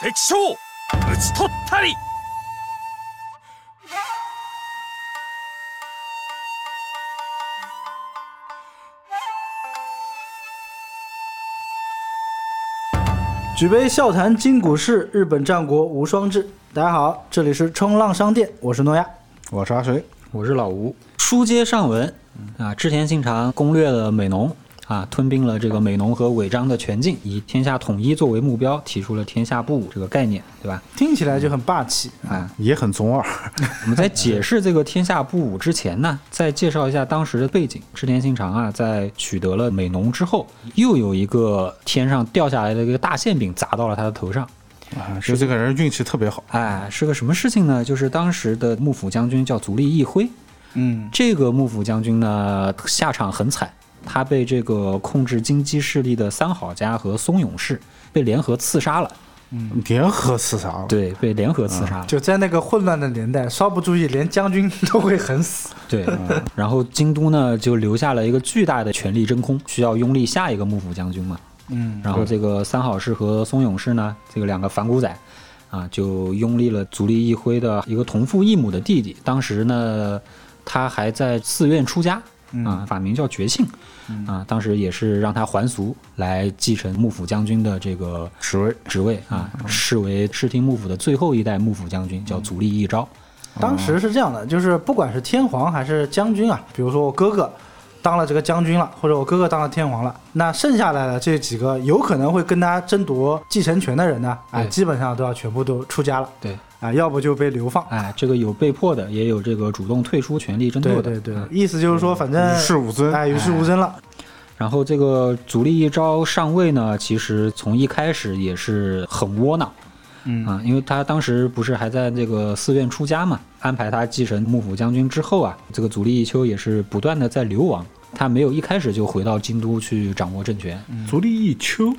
敵将討ち取ったり举杯笑谈今古事，日本战国无双志。大家好，这里是冲浪商店，我是诺亚。我是阿水，我是老吴。书接上文啊，织田信长攻略了美浓 啊，吞并了这个美浓和尾张的全境，以天下统一作为目标，提出了天下布武这个概念，对吧？听起来就很霸气。啊，也很中二。我们在解释这个天下布武之前呢，再介绍一下当时的背景。织田信长啊，在取得了美浓之后，又有一个天上掉下来的一个大馅饼砸到了他的头上。啊，是这个人运气特别好。哎，是个什么事情呢？就是当时的幕府将军叫足利义辉，嗯，这个幕府将军呢，下场很惨，他被这个控制京畿势力的三好家和松永氏被联合刺杀了。嗯联合刺杀了，对，被联合刺杀了。就在那个混乱的年代，稍不注意，连将军都会很死。对，然后京都呢就留下了一个巨大的权力真空，需要拥立下一个幕府将军嘛。嗯，然后这个三好氏和松永氏呢，这个两个反骨仔，啊，就拥立了足利义辉的一个同父异母的弟弟。当时呢，他还在寺院出家，啊，法名叫觉庆，啊，当时也是让他还俗来继承幕府将军的这个职位职位啊，视为室町幕府的最后一代幕府将军，叫足利义昭。当时是这样的，就是不管是天皇还是将军啊，比如说我哥哥当了这个将军了，或者我哥哥当了天皇了，那剩下来的这几个有可能会跟他争夺继承权的人呢，啊，基本上都要全部都出家了，对，啊，要不就被流放。哎，这个有被迫的，也有这个主动退出权力争夺的。对对对嗯，意思就是说，反正与世无争。哎与世无争了。然后这个足利义昭上位呢，其实从一开始也是很窝囊。嗯啊，因为他当时不是还在这个寺院出家嘛，安排他继承幕府将军之后啊，这个足利义秋也是不断的在流亡，他没有一开始就回到京都去掌握政权、足利义秋，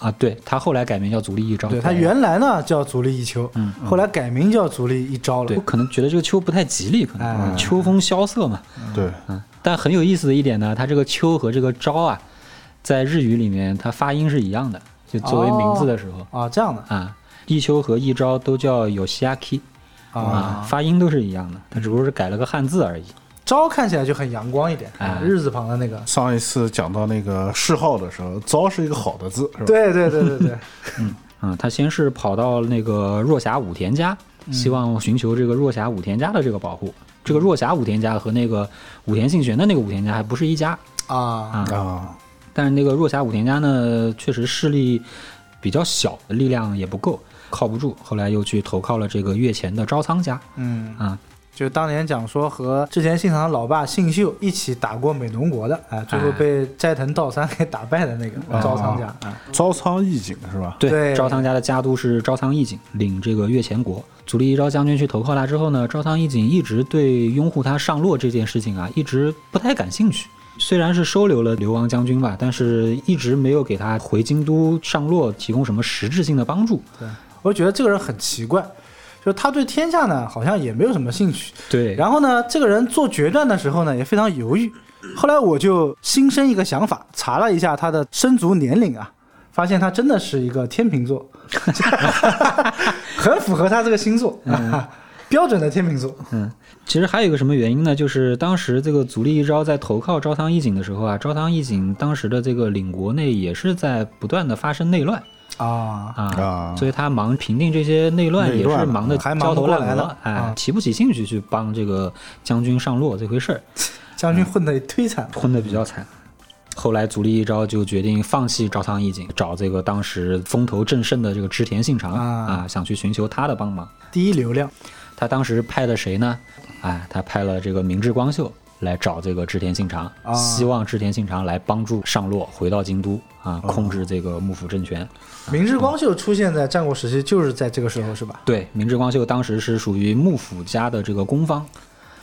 啊，对他后来改名叫足利义昭，对他原来呢叫足利义秋，嗯后来改名叫足利义昭了对。可能觉得这个秋不太吉利，可能、哎秋风萧瑟嘛，对，嗯，但很有意思的一点呢，它这个秋和这个昭啊，在日语里面它发音是一样的，就作为名字的时候、啊，这样的啊，一秋和一昭都叫 Yoshiaki 啊，啊，发音都是一样的，它只不过是改了个汉字而已。昭看起来就很阳光一点，哎日字旁的那个。上一次讲到那个谥号的时候，昭是一个好的字，是吧？对对对对对，嗯，他先是跑到那个若狭武田家，希望寻求这个若狭武田家的这个保护。这个若狭武田家和那个武田信玄的那个武田家还不是一家，啊，啊，但是那个若狭武田家呢，确实势力比较小，力量也不够，靠不住。后来又去投靠了这个越前的招仓家嗯，啊，就当年讲说和之前信长的老爸信秀一起打过美浓国的，哎，最后被斋藤道三给打败的那个啊招仓家，哎，招仓义景是吧？对，对招仓家的家督是招仓义景，领这个越前国。足利义昭将军去投靠他之后呢，招仓义景一直对拥护他上洛这件事情啊，一直不太感兴趣。虽然是收留了流亡将军吧，但是一直没有给他回京都上洛提供什么实质性的帮助。对我觉得这个人很奇怪，就是他对天下呢好像也没有什么兴趣，对然后呢，这个人做决断的时候呢也非常犹豫。后来我就心生一个想法，查了一下他的生卒年龄啊，发现他真的是一个天秤座，很符合他这个星座，标准的天秤座。嗯，其实还有一个什么原因呢？就是当时这个足利义昭在投靠招仓义景的时候啊，招仓义景当时的这个领国内也是在不断的发生内乱啊，啊，啊所以他忙平定这些内乱也是忙得还忙不焦头烂额过来了，哎啊，提不起兴趣去帮这个将军上洛这回事儿，将军混得也忒惨。混得比较惨。后来足利义昭就决定放弃招仓义景，找这个当时风头正盛的这个织田信长啊啊，想去寻求他的帮忙。第一流量，他当时派的谁呢？哎，他派了这个明智光秀来找这个织田信长，啊希望织田信长来帮助上洛回到京都啊，控制这个幕府政权。明智光秀出现在战国时期就是在这个时候是吧？对，明智光秀当时是属于幕府家的这个公方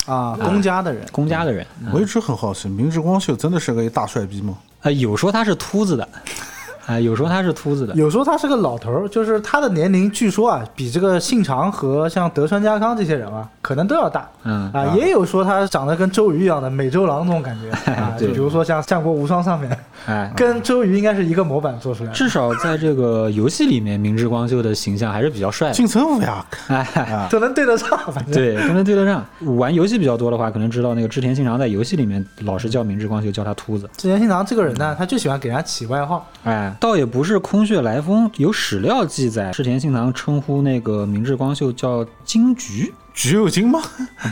啊，公家的人，公家的人，我一直很好奇，明智光秀真的是个大帅逼吗？呃，有说他是秃子的，啊、有说他是秃子的，有时候他是个老头儿，就是他的年龄据说啊，比这个信长和像德川家康这些人啊可能都要大。嗯啊，也有说他长得跟周瑜一样的美周郎那种感觉 啊，就比如说像《战国无双》上面，哎，跟周瑜应该是一个模板做出来的。至少在这个游戏里面，明智光秀的形象还是比较帅的。金城武呀，哎，都能对得上，反正对，都能对得上。玩游戏比较多的话，可能知道那个织田信长在游戏里面老是叫明智光秀叫他秃子。织田信长这个人呢，他就喜欢给人家起外号，哎，倒也不是空穴来风，有史料记载，织田信长称呼那个明智光秀叫金菊，橘右京吗？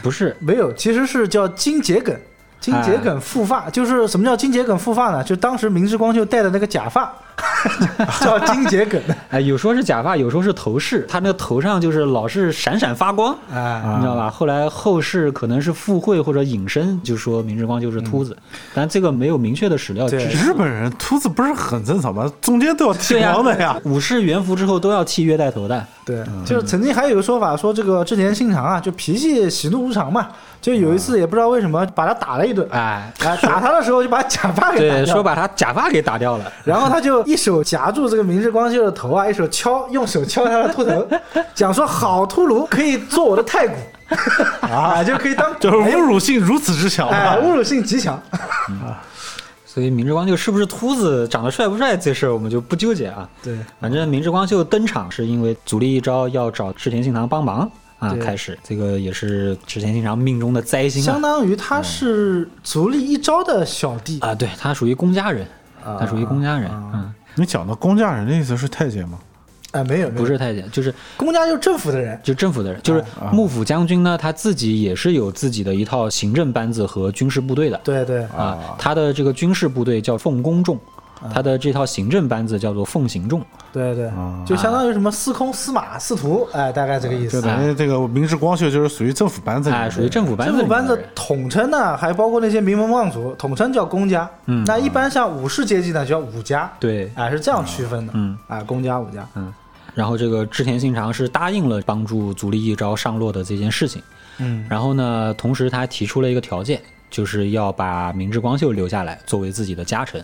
不是，没有，其实是叫金桔梗。金桔梗复发，就是什么叫金桔梗复发呢？就当时明智光秀戴的那个假发，叫金桔梗。哎，有说是假发，有说是头饰，他那个头上就是老是闪闪发光。哎，你知道吧？后来后世可能是附会或者引申，就说明日光就是秃子，但这个没有明确的史料支对持。日本人秃子不是很正常吗？中间都要剃光的呀。武士元服之后都要剃月带头的。对，就是曾经还有一个说法，说这个织田信长啊，就脾气喜怒无常嘛，就有一次也不知道为什么把他打了一顿，哎，哎，打他的时候就把假发给打对，掉了。说把他假发给打掉了。然后他就一手夹住这个明日光秀的头啊，一手敲，用手敲他的秃头，讲说好秃噜可以做我的太鼓 啊，就可以当 就是侮辱性如此之强！侮辱性极强。所以明智光秀是不是秃子、长得帅不帅这事儿我们就不纠结啊。对，反正明智光秀登场是因为足利一招要找织田信长帮忙啊，开始这个也是织田信长命中的灾星相啊。当于他是足利一招的小弟啊，对他属于公家人，啊他属于公家人，啊嗯，你讲的公家人的意思是太监吗？啊，没有，不是太监，就是公家就是政府的人。就政府的人，就是啊幕府将军呢，他自己也是有自己的一套行政班子和军事部队的。对对，啊，他的这个军事部队叫奉公众，啊他的这套行政班子叫做奉行众。对对啊，就相当于什么司空、司马、司徒，哎，大概这个意思。就等于这个明治光秀就是属于政府班子哎，属于政府班子政府班子。统称呢，还包括那些名门望族，统称叫公家。嗯那一般像武士阶级呢，叫武家。对，哎，是这样区分的。嗯，哎，公家、武家。嗯然后这个织田信长是答应了帮助足利义昭上洛的这件事情。嗯，然后呢，同时他还提出了一个条件，就是要把明治光秀留下来作为自己的家臣。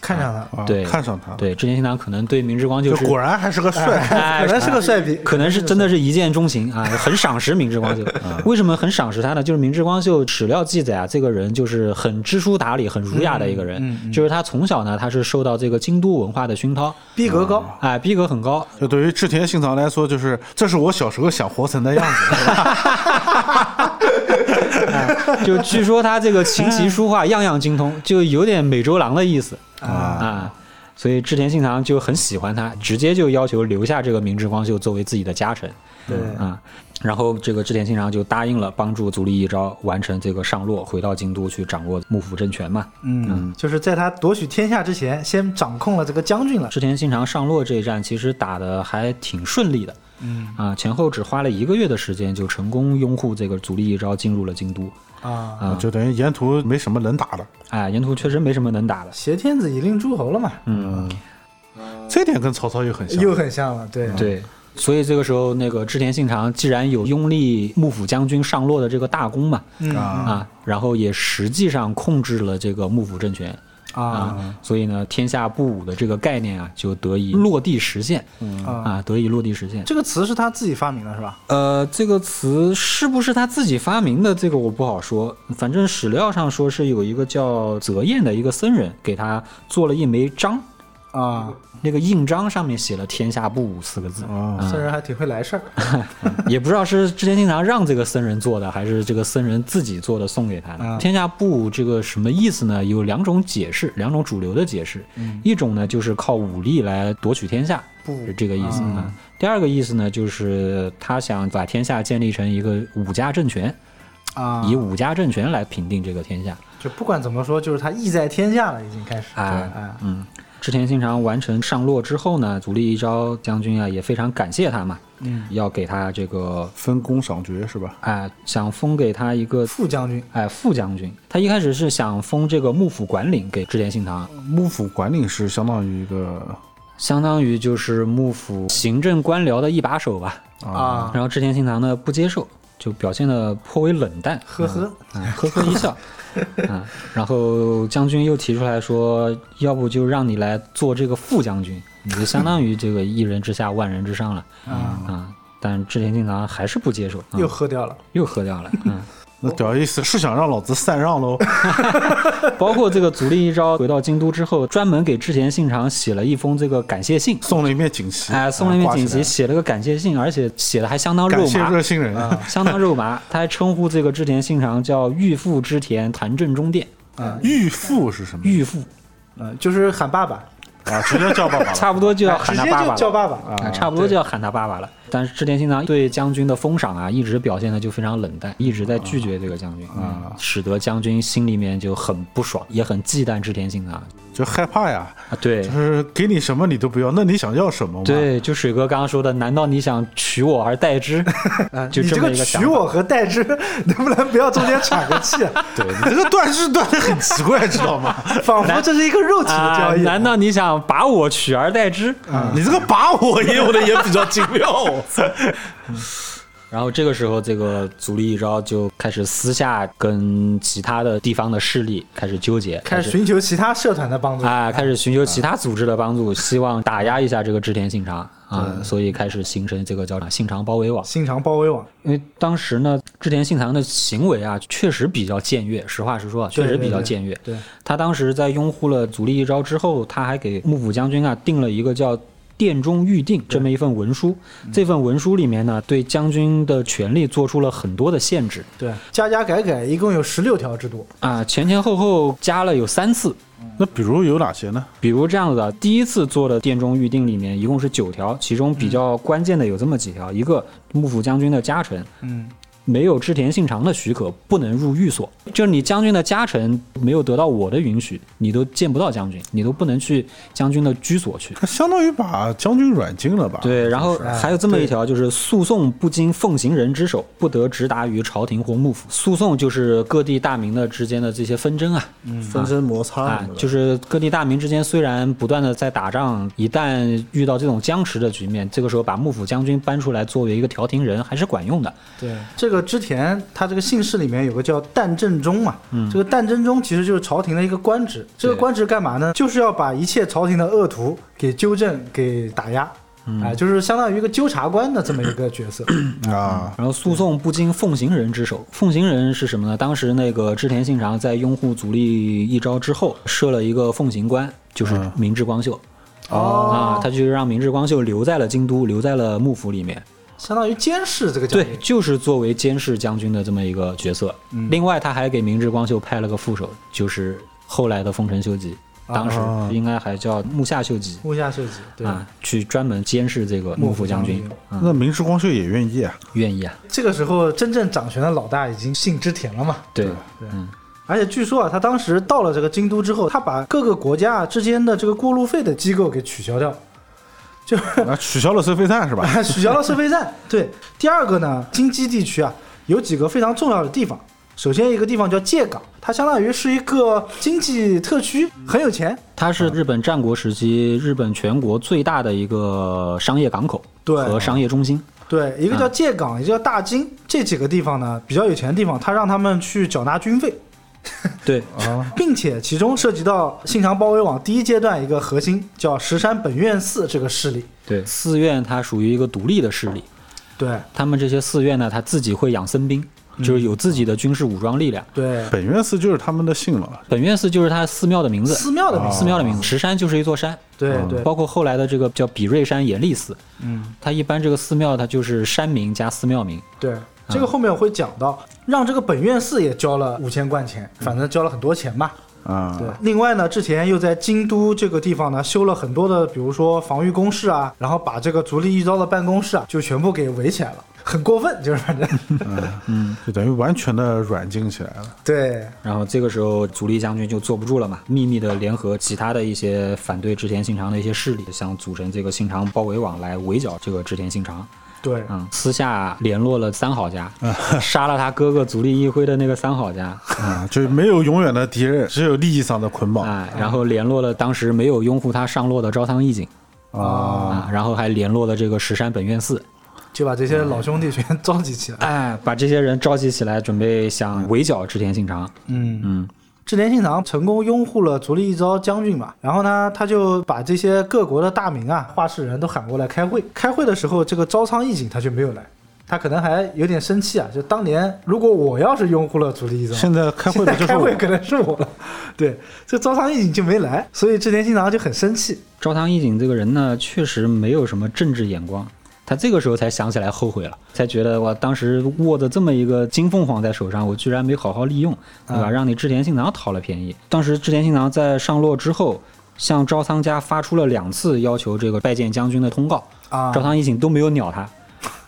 看上他，啊对看上他，对，织田信长可能对明智光秀就是果然还是个帅。哎可能是个帅逼，可能是真的是一见钟情啊，很赏识明智光秀。为什么很赏识他呢？就是明智光秀史料记载啊，这个人就是很知书达理、很儒雅的一个人。就是他从小呢，他是受到这个京都文化的熏陶，逼格高。哎，逼格很高。就对于织田信长来说，就是这是我小时候想活成的样子，是吧？哎，就据说他这个琴棋书画样样精通，就有点美洲郎的意思啊，啊。所以织田信长就很喜欢他，直接就要求留下这个明智光秀作为自己的家臣对，啊。然后这个织田信长就答应了帮助足利义昭完成这个上洛，回到京都去掌握幕府政权嘛。嗯，就是在他夺取天下之前，先掌控了这个将军了。织田信长上洛这一战其实打得还挺顺利的，嗯啊，前后只花了一个月的时间就成功拥护这个足利义昭进入了京都。啊，啊，就等于沿途没什么能打的，哎，沿途确实没什么能打的。挟天子以令诸侯了嘛，嗯，这点跟曹操又很像。又很像了。对，对。所以这个时候，那个织田信长既然有拥立幕府将军上洛的这个大功嘛，嗯啊啊，然后也实际上控制了这个幕府政权啊啊，所以呢，天下不武的这个概念啊，就得以落地实现啊，啊，得以落地实现。这个词是他自己发明的，是吧？呃，这个词是不是他自己发明的？这个我不好说。反正史料上说是有一个叫泽彦的一个僧人给他做了一枚章，啊，那个印章上面写了“天下不武”四个字，啊，僧人还挺会来事儿。也不知道是织田信长让这个僧人做的，还是这个僧人自己做的送给他的。啊天下不武这个什么意思呢？有两种解释，两种主流的解释。一种呢就是靠武力来夺取天下，不是这个意思啊。第二个意思呢，就是他想把天下建立成一个武家政权，啊，以武家政权来平定这个天下。就不管怎么说，就是他意在天下了，已经开始。哎哎，嗯，织田信长完成上洛之后呢，足利义昭将军啊也非常感谢他嘛，嗯，要给他这个分功赏爵是吧？哎，想封给他一个副将军哎副将军。他一开始是想封这个幕府管领给织田信长，幕府管理是相当于一个相当于就是幕府行政官僚的一把手吧。啊，然后织田信长呢不接受，就表现的颇为冷淡，呵呵，啊，呵呵一笑，啊，然后将军又提出来说，要不就让你来做这个副将军，你就相当于这个一人之下万人之上了啊啊。但织田信长还是不接受，啊又喝掉了。又喝掉了。嗯，那屌意思是想让老子禅让喽？包括这个足利一招回到京都之后，专门给织田信长写了一封这个感谢信，送了一面锦旗，哎，送了一面锦旗，写了个感谢信，而且写的还相当肉感谢麻，热心人。相当肉麻。他还称呼这个织田信长叫御父织田谭正中殿啊，御父是什么？御父嗯，就是喊爸爸，啊，直接叫爸爸。差不多就要喊他爸爸了。叫爸爸。啊，差不多就要喊他爸爸了。但是织田信长对将军的封赏啊，一直表现的就非常冷淡，一直在拒绝这个将军，啊，使得将军心里面就很不爽，也很忌惮织田信长就害怕呀，啊。对就是给你什么你都不要，那你想要什么嘛？，对，就水哥刚刚说的，难道你想取我而代之？啊，就这你这个么一个想法取我和代之，能不能不要中间喘个气啊？对你这个断句断的很奇怪，知道吗？仿佛这是一个肉体的啊交易。难道你想把我取而代之？你这个把我也用的也比较精妙。然后这个时候，这个足利义昭就开始私下跟其他的地方的势力开始纠结，开始寻求其他社团的帮助。啊，开始寻求其他组织的帮助，希望打压一下这个织田信长啊，所以开始形成这个叫信长包围网。信长包围网，因为当时呢，织田信长的行为啊，确实比较僭越。实话实说，确实比较僭越。对，他当时在拥护了足利义昭之后，他还给幕府将军啊定了一个叫。殿中预定这么一份文书，这份文书里面呢，对将军的权力做出了很多的限制。对，加加改改，一共有十六条制度。啊，前前后后加了有三次，那比如有哪些呢？比如这样子的，第一次做的殿中预定里面一共是九条，其中比较关键的有这么几条：一个幕府将军的加成嗯，没有织田信长的许可不能入寓所，就是你将军的家臣没有得到我的允许，你都见不到将军，你都不能去将军的居所去。他相当于把将军软禁了吧？对，然后哎还有这么一条，就是诉讼不经奉行人之手，不得直达于朝廷或幕府。诉讼就是各地大名的之间的这些纷争啊，纷争摩擦啊就是各地大名之间虽然不断的在打仗，一旦遇到这种僵持的局面，这个时候把幕府将军搬出来作为一个调停人还是管用的。对，这个织田他这个姓氏里面有个叫旦正中嘛，这个旦正中其实就是朝廷的一个官职。这个官职干嘛呢？就是要把一切朝廷的恶徒给纠正、给打压，哎、就是相当于一个纠察官的这么一个角色。啊，然后诉讼不经奉行人之手，奉行人是什么呢？当时那个织田信长在拥护足利义昭之后，设了一个奉行官，就是明智光秀。哦啊，他就是让明智光秀留在了京都，留在了幕府里面。相当于监视这个将军。对，。就是作为监视将军的这么一个角色。另外，他还给明智光秀派了个副手，就是后来的丰臣秀吉，当时啊。应该还叫木下秀吉。木下秀吉，对，啊，去专门监视这个幕府将军。那明智光秀也愿意啊。愿意啊，这个时候真正掌权的老大已经姓织田了嘛。对，而且据说啊，他当时到了这个京都之后，他把各个国家之间的这个过路费的机构给取消掉，就啊，取消了收费站是吧？取消了收费站。对，第二个呢，京畿地区啊有几个非常重要的地方。首先一个地方叫界港，它相当于是一个经济特区，很有钱。它是日本战国时期日本全国最大的一个商业港口对和商业中心。对，一个叫界港，一个叫大京，这几个地方呢比较有钱的地方，他让他们去缴纳军费，对。啊，并且其中涉及到信长包围网第一阶段一个核心叫石山本院寺这个势力。对，寺院它属于一个独立的势力，对。他们这些寺院呢，他自己会养僧兵，就是有自己的军事武装力量。对，本院寺就是他们的姓了。本院寺就是他寺庙的名字，寺庙的名字。寺庙的名字。石山就是一座山，对对，包括后来的这个叫比瑞山严立寺，嗯，它一般这个寺庙它就是山名加寺庙名。对，这个后面我会讲到，让这个本院寺也交了五千贯钱，反正交了很多钱吧。啊，对，另外呢，之前又在京都这个地方呢修了很多的，比如说防御工事啊，然后把这个足利义昭的办公室啊就全部给围起来了，很过分，就是反正嗯就等于完全的软禁起来了。对然后这个时候，足利将军就坐不住了嘛，秘密的联合其他的一些反对织田信长的一些势力，想组成这个信长包围网来围剿这个织田信长。对，嗯，私下联络了三好家，杀了他哥哥足利义辉的那个三好家，啊，就没有永远的敌人，只有利益上的捆绑哎，然后联络了当时没有拥护他上洛的朝仓义景啊。啊，然后还联络了这个石山本院寺，就把这些老兄弟全召集起来。哎，把这些人召集起来，准备想围剿织田信长。嗯，嗯，织田信长成功拥护了足利义昭将军嘛，然后呢，他就把这些各国的大名啊、话事人都喊过来开会。开会的时候，这个朝仓义景他却没有来，他可能还有点生气啊。就当年如果我要是拥护了足利义昭，现在开会的就是我。开会可能是我了。对，这朝仓义景就没来，所以织田信长就很生气。朝仓义景这个人呢，确实没有什么政治眼光。他这个时候才想起来后悔了，才觉得我当时握着这么一个金凤凰在手上，我居然没好好利用，对吧？啊让你织田信长讨了便宜。当时织田信长在上洛之后，向朝仓家发出了两次要求这个拜见将军的通告，啊朝仓义景都没有鸟他。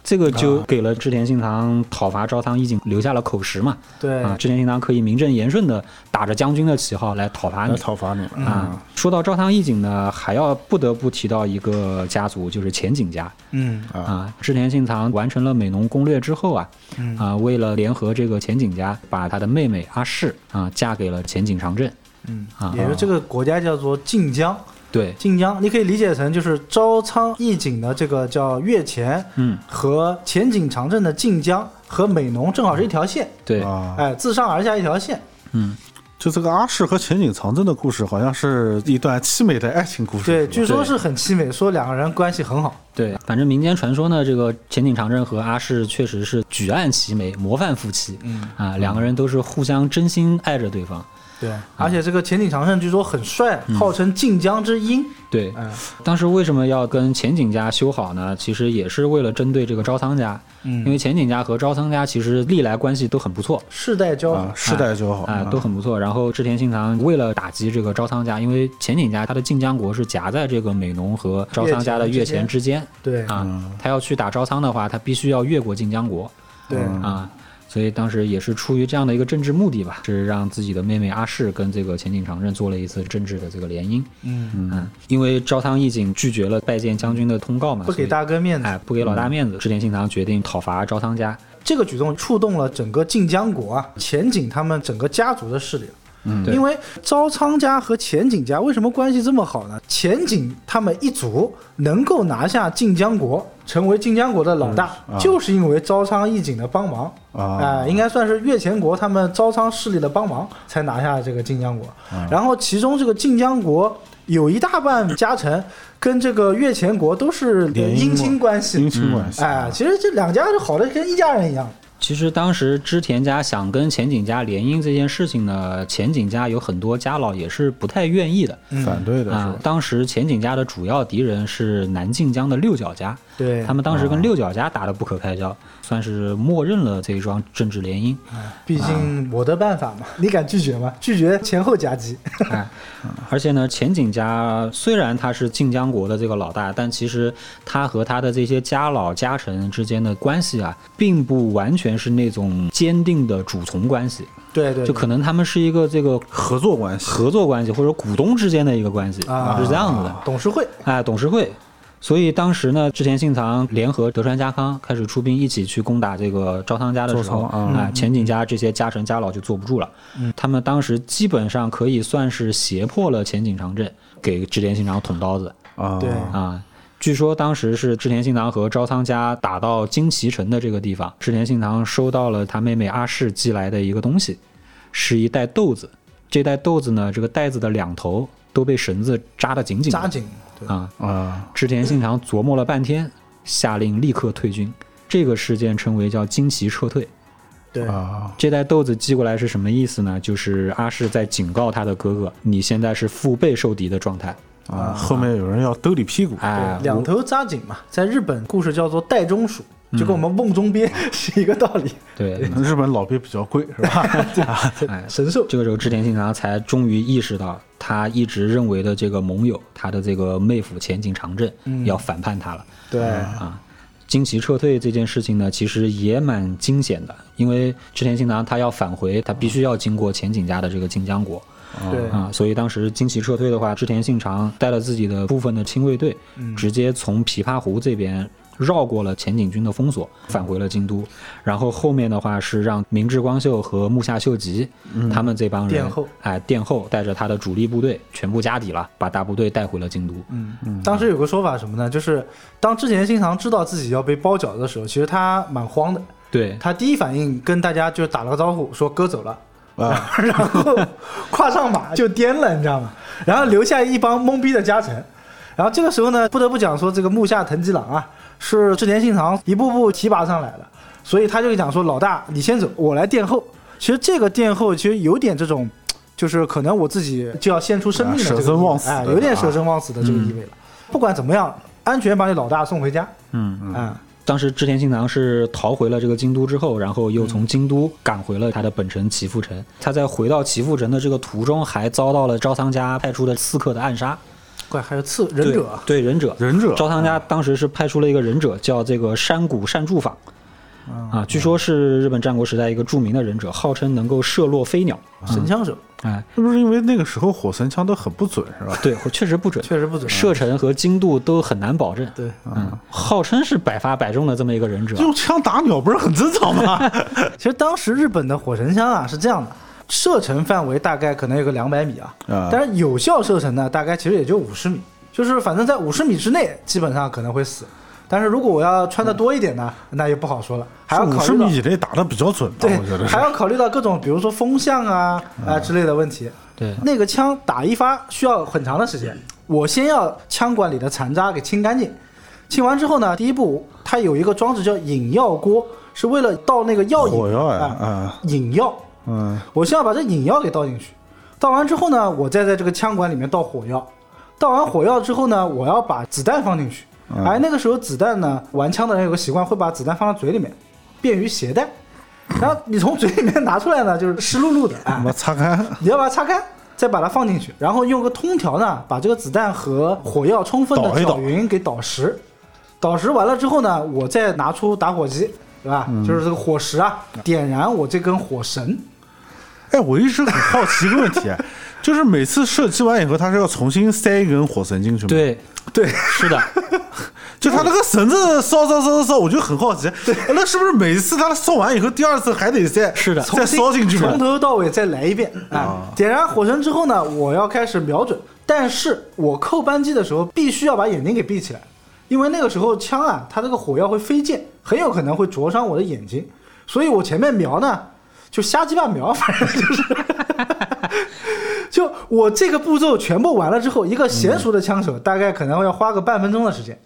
这个就给了织田信长讨伐朝仓义景留下了口实嘛，对，啊，织田信长可以名正言顺的打着将军的旗号来讨伐你，讨伐你了啊，说到朝仓义景呢，还要不得不提到一个家族，就是前景家嗯啊！啊。织田信长完成了美浓攻略之后啊，嗯啊，为了联合这个前景家，把他的妹妹阿市啊嫁给了前景长政。嗯啊，也就这个国家叫做晋江。对，晋江，你可以理解成就是招仓义景的这个叫越前嗯，和前景长政的晋江和美浓正好是一条线，对，啊，哎，自上而下一条线。嗯，就这个阿市和前景长征的故事，好像是一段凄美的爱情故事。对，据说是很凄美，说两个人关系很好。对，反正民间传说呢，这个前景长政和阿市确实是举案齐眉，模范夫妻。嗯，啊，两个人都是互相真心爱着对方。对，而且这个前景长胜据说很帅，号称晋江之鹰。对，哎，当时为什么要跟前景家修好呢？其实也是为了针对这个招仓家，嗯因为前景家和招仓家其实历来关系都很不错。世代交好啊，。世代交好啊、都很不错。然后织田信长为了打击这个招仓家，因为前景家他的晋江国是夹在这个美浓和招仓家的越前之间对啊，嗯他要去打招仓的话，他必须要越过晋江国对，嗯啊。所以当时也是出于这样的一个政治目的吧，是让自己的妹妹阿市跟这个前景长任做了一次政治的这个联姻。嗯，嗯，因为朝仓义景拒绝了拜见将军的通告嘛，不给大哥面子。哎不给老大面子，织田信长决定讨伐朝仓家。这个举动触动了整个晋江国啊，前景他们整个家族的势力。嗯因为招仓家和前景家为什么关系这么好呢？前景他们一族能够拿下晋江国，成为晋江国的老大，嗯啊就是因为招仓义景的帮忙。啊哎、应该算是越前国他们招仓势力的帮忙，才拿下这个晋江国。啊然后其中这个晋江国有一大半家臣跟这个越前国都是姻姻亲关系姻。亲关系。哎，其实这两家就好的跟一家人一样。其实当时织田家想跟前景家联姻这件事情呢，前景家有很多家老也是不太愿意的。嗯。反对的当时前景家的主要敌人是南靖江的六角家，对，他们当时跟六角家打得不可开交，算是默认了这一桩政治联姻。毕竟我的办法嘛，你敢拒绝吗？拒绝前后夹击。哎，而且呢，前景家虽然他是靖江国的这个老大，但其实他和他的这些家老家臣之间的关系啊，并不完全是那种坚定的主从关系，对对，就可能他们是一个这个合作关系。合作关系或者股东之间的一个关系，啊是这样子的。董事会。哎，董事会。所以当时呢，织田信长联合德川家康开始出兵一起去攻打这个朝仓家的时候，啊、前景家这些家臣家老就坐不住了。嗯他们当时基本上可以算是胁迫了前景长政，给织田信长捅刀子啊，对啊。据说当时是织田信长和朝仓家打到金崎城的这个地方，织田信长收到了他妹妹阿市寄来的一个东西，是一袋豆子。这袋豆子呢，这个袋子的两头都被绳子扎得紧紧的扎紧，啊。啊，织田信长琢磨了半天，下令立刻退军。这个事件称为叫金崎撤退。对，啊，这袋豆子寄过来是什么意思呢？就是阿市在警告他的哥哥，你现在是腹背受敌的状态。啊，后面有人要兜你屁股。两头扎紧嘛，在日本故事叫做袋中鼠，嗯就跟我们瓮中鳖是一个道理。对，日本老鳖比较贵，是吧？哎，神兽，这个时候织田信长才终于意识到，他一直认为的这个盟友，他的这个妹夫前景长政嗯要反叛他了。对，啊，金崎撤退这件事情呢，其实也蛮惊险的，因为织田信长他要返回，他必须要经过前景家的这个晋江国对，啊，所以当时金崎撤退的话，织田信长带了自己的部分的亲卫队，嗯直接从琵琶湖这边。绕过了前景军的封锁，返回了京都。然后后面的话是让明智光秀和木下秀吉、他们这帮人殿后，哎，殿后带着他的主力部队全部加底了，把大部队带回了京都。嗯，当时有个说法什么呢？就是当织田信长知道自己要被包饺子的时候，其实他蛮慌的。对，他第一反应跟大家就打了个招呼，说哥走了。啊，然后跨上马 就颠了，你知道吗？然后留下一帮懵逼的家臣。然后这个时候呢，不得不讲说这个木下藤吉郎啊，是织田信长一步步提拔上来的，所以他就讲说老大你先走，我来殿后。其实这个殿后其实有点这种，就是可能我自己就要献出生命的这个啊舍生忘死哎，有点舍生忘死的这个意味了。不管怎么样，安全把你老大送回家。嗯，啊，当时织田信长是逃回了这个京都之后，然后又从京都赶回了他的本城岐阜城。他在回到岐阜城的这个途中，还遭到了朝仓家派出的刺客的暗杀。怪还有刺忍者啊，对对忍者，忍者朝仓家当时是派出了一个忍者，叫这个山谷善助坊。啊，据说是日本战国时代一个著名的忍者，号称能够射落飞鸟。神枪手哎，是不是因为那个时候火神枪都很不准是吧？对，确实不准，确实不准。射程和精度都很难保证。对，嗯，号称是百发百中的这么一个忍者。用枪打鸟不是很正常吗？其实当时日本的火神枪啊是这样的，射程范围大概可能有个两百米啊，啊但是有效射程呢，大概其实也就五十米，就是反正在五十米之内基本上可能会死。但是如果我要穿的多一点呢，那也不好说了，还要五考虑到十米以内打的比较准吧，对我觉得，还要考虑到各种比如说风向啊啊之类的问题。对，那个枪打一发需要很长的时间，我先要枪管里的残渣给清干净，清完之后呢，第一步它有一个装置叫引药锅，是为了倒那个药引火药啊引药。嗯，我先要把这引药给倒进去，倒完之后呢，我再在这个枪管里面倒火药，倒完火药之后呢，我要把子弹放进去。嗯而那个时候子弹呢，玩枪的人有个习惯，会把子弹放到嘴里面，便于携带。然后你从嘴里面拿出来呢，就是湿漉漉的啊，我擦干，你要把它擦干，再把它放进去，然后用个通条呢，把这个子弹和火药充分的搅匀，给捣实。捣实完了之后呢，我再拿出打火机，对吧？嗯就是这个火石啊，点燃我这根火绳。哎，我一直很好奇一个问题，就是每次射击完以后，他是要重新塞一根火绳进去吗？，对，对，是的，就他那个绳子烧烧烧烧烧，我就很好奇，那是不是每次他烧完以后，第二次还得再是的。再烧进去吗？从？头到尾再来一遍。啊，点燃火绳之后呢，我要开始瞄准，但是我扣扳机的时候必须要把眼睛给闭起来，因为那个时候枪啊，它这个火药会飞溅，很有可能会灼伤我的眼睛，所以我前面瞄呢就瞎鸡巴瞄，反正就是。就我这个步骤全部完了之后，一个娴熟的枪手大概可能要花个半分钟的时间。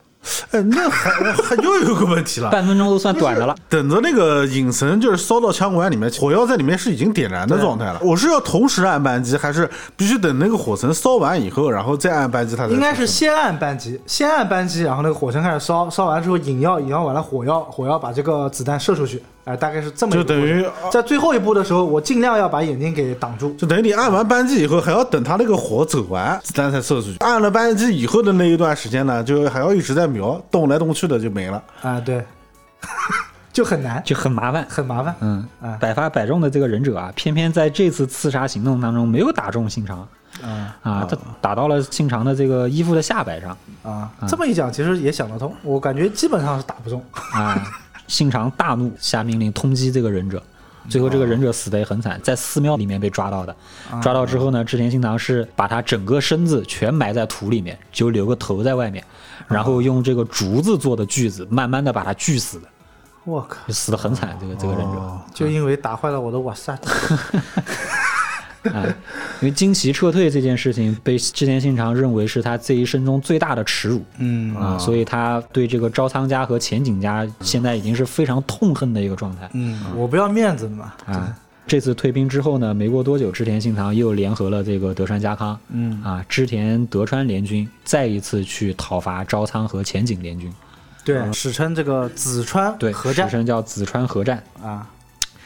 哎，那还还 又有个问题了。半分钟都算短的了。等着那个引绳就是烧到枪管里面，火药在里面是已经点燃的状态了。我是要同时按扳机，还是必须等那个火绳烧完以后，然后再按扳机？它才应该是先按扳机，先按扳机，然后那个火绳开始烧，烧完之后引药，引药完了火药，火药把这个子弹射出去，哎、大概是这么一个就等于在最后一步的时候，我尽量要把眼睛给挡住。就等于你按完扳机以后，还要等他那个火走完，子弹才射出去。按了扳机以后的那一段时间呢，就还要一直在瞄，动来动去的就没了。啊，对，就很难，就很麻烦。很麻烦。嗯啊，百发百中的这个忍者啊，偏偏在这次刺杀行动当中没有打中信长啊啊，他打到了信长的这个衣服的下摆上啊，这么一讲，其实也想得通。我感觉基本上是打不中。啊。信长大怒，下命令通缉这个忍者。最后，这个忍者死得也很惨，在寺庙里面被抓到的。抓到之后呢，织田信长是把他整个身子全埋在土里面，就留个头在外面，然后用这个竹子做的锯子，慢慢的把他锯死的，我靠，就死得很惨。这个这个忍者。就因为打坏了我的瓦萨。啊，因为惊奇撤退这件事情被织田信长认为是他这一生中最大的耻辱嗯啊，所以他对这个招仓家和前景家现在已经是非常痛恨的一个状态嗯，我不要面子的嘛。啊。这次退兵之后呢，没过多久，织田信长又联合了这个德川家康，嗯啊，织田德川联军再一次去讨伐招仓和前景联军，对，史称这个紫川战史称叫紫川河战。啊。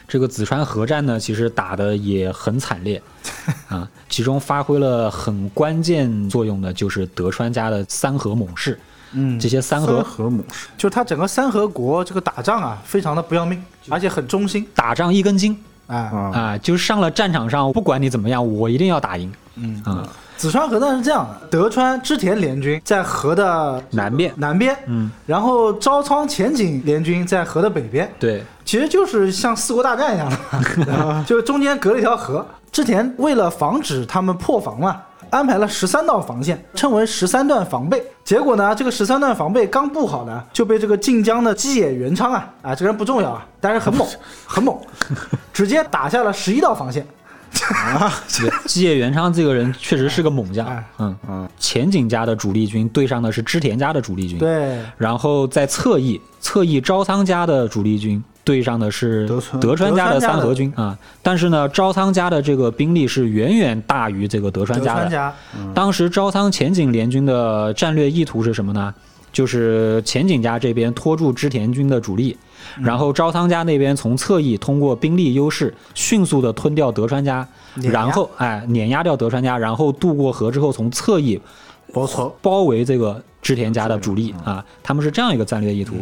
这个紫川河战呢，其实打的也很惨烈，啊，其中发挥了很关键作用的就是德川家的三河猛士，嗯这些三河三河猛士，就是他整个三河国这个打仗啊，非常的不要命，而且很忠心打仗一根筋啊。啊，啊，就是上了战场上，不管你怎么样，我一定要打赢嗯，啊。紫川河战是这样的：德川织田联军在河的南边，南边，嗯，然后招仓前景联军在河的北边，对，其实就是像四国大战一样的，就中间隔了一条河。织田为了防止他们破防嘛，安排了十三道防线，称为十三段防备。结果呢，这个十三段防备刚布好呢，就被这个晋江的基野元昌啊，啊，这个人不重要啊，但是很猛，很猛，直接打下了十一道防线。对基野元昌这个人确实是个猛将。哎，嗯。嗯，前景家的主力军对上的是织田家的主力军，对，然后在侧翼，侧翼招仓家的主力军对上的是德川德川家的三河军啊。但是呢，招仓家的这个兵力是远远大于这个德川家的。当时招仓前景联军的战略意图是什么呢？就是前景家这边拖住织田军的主力，然后招仓家那边从侧翼通过兵力优势迅速的吞掉德川家，然后哎碾压掉德川家，然后渡过河之后从侧翼包抄，包围这个织田家的主力啊，他们是这样一个战略意图。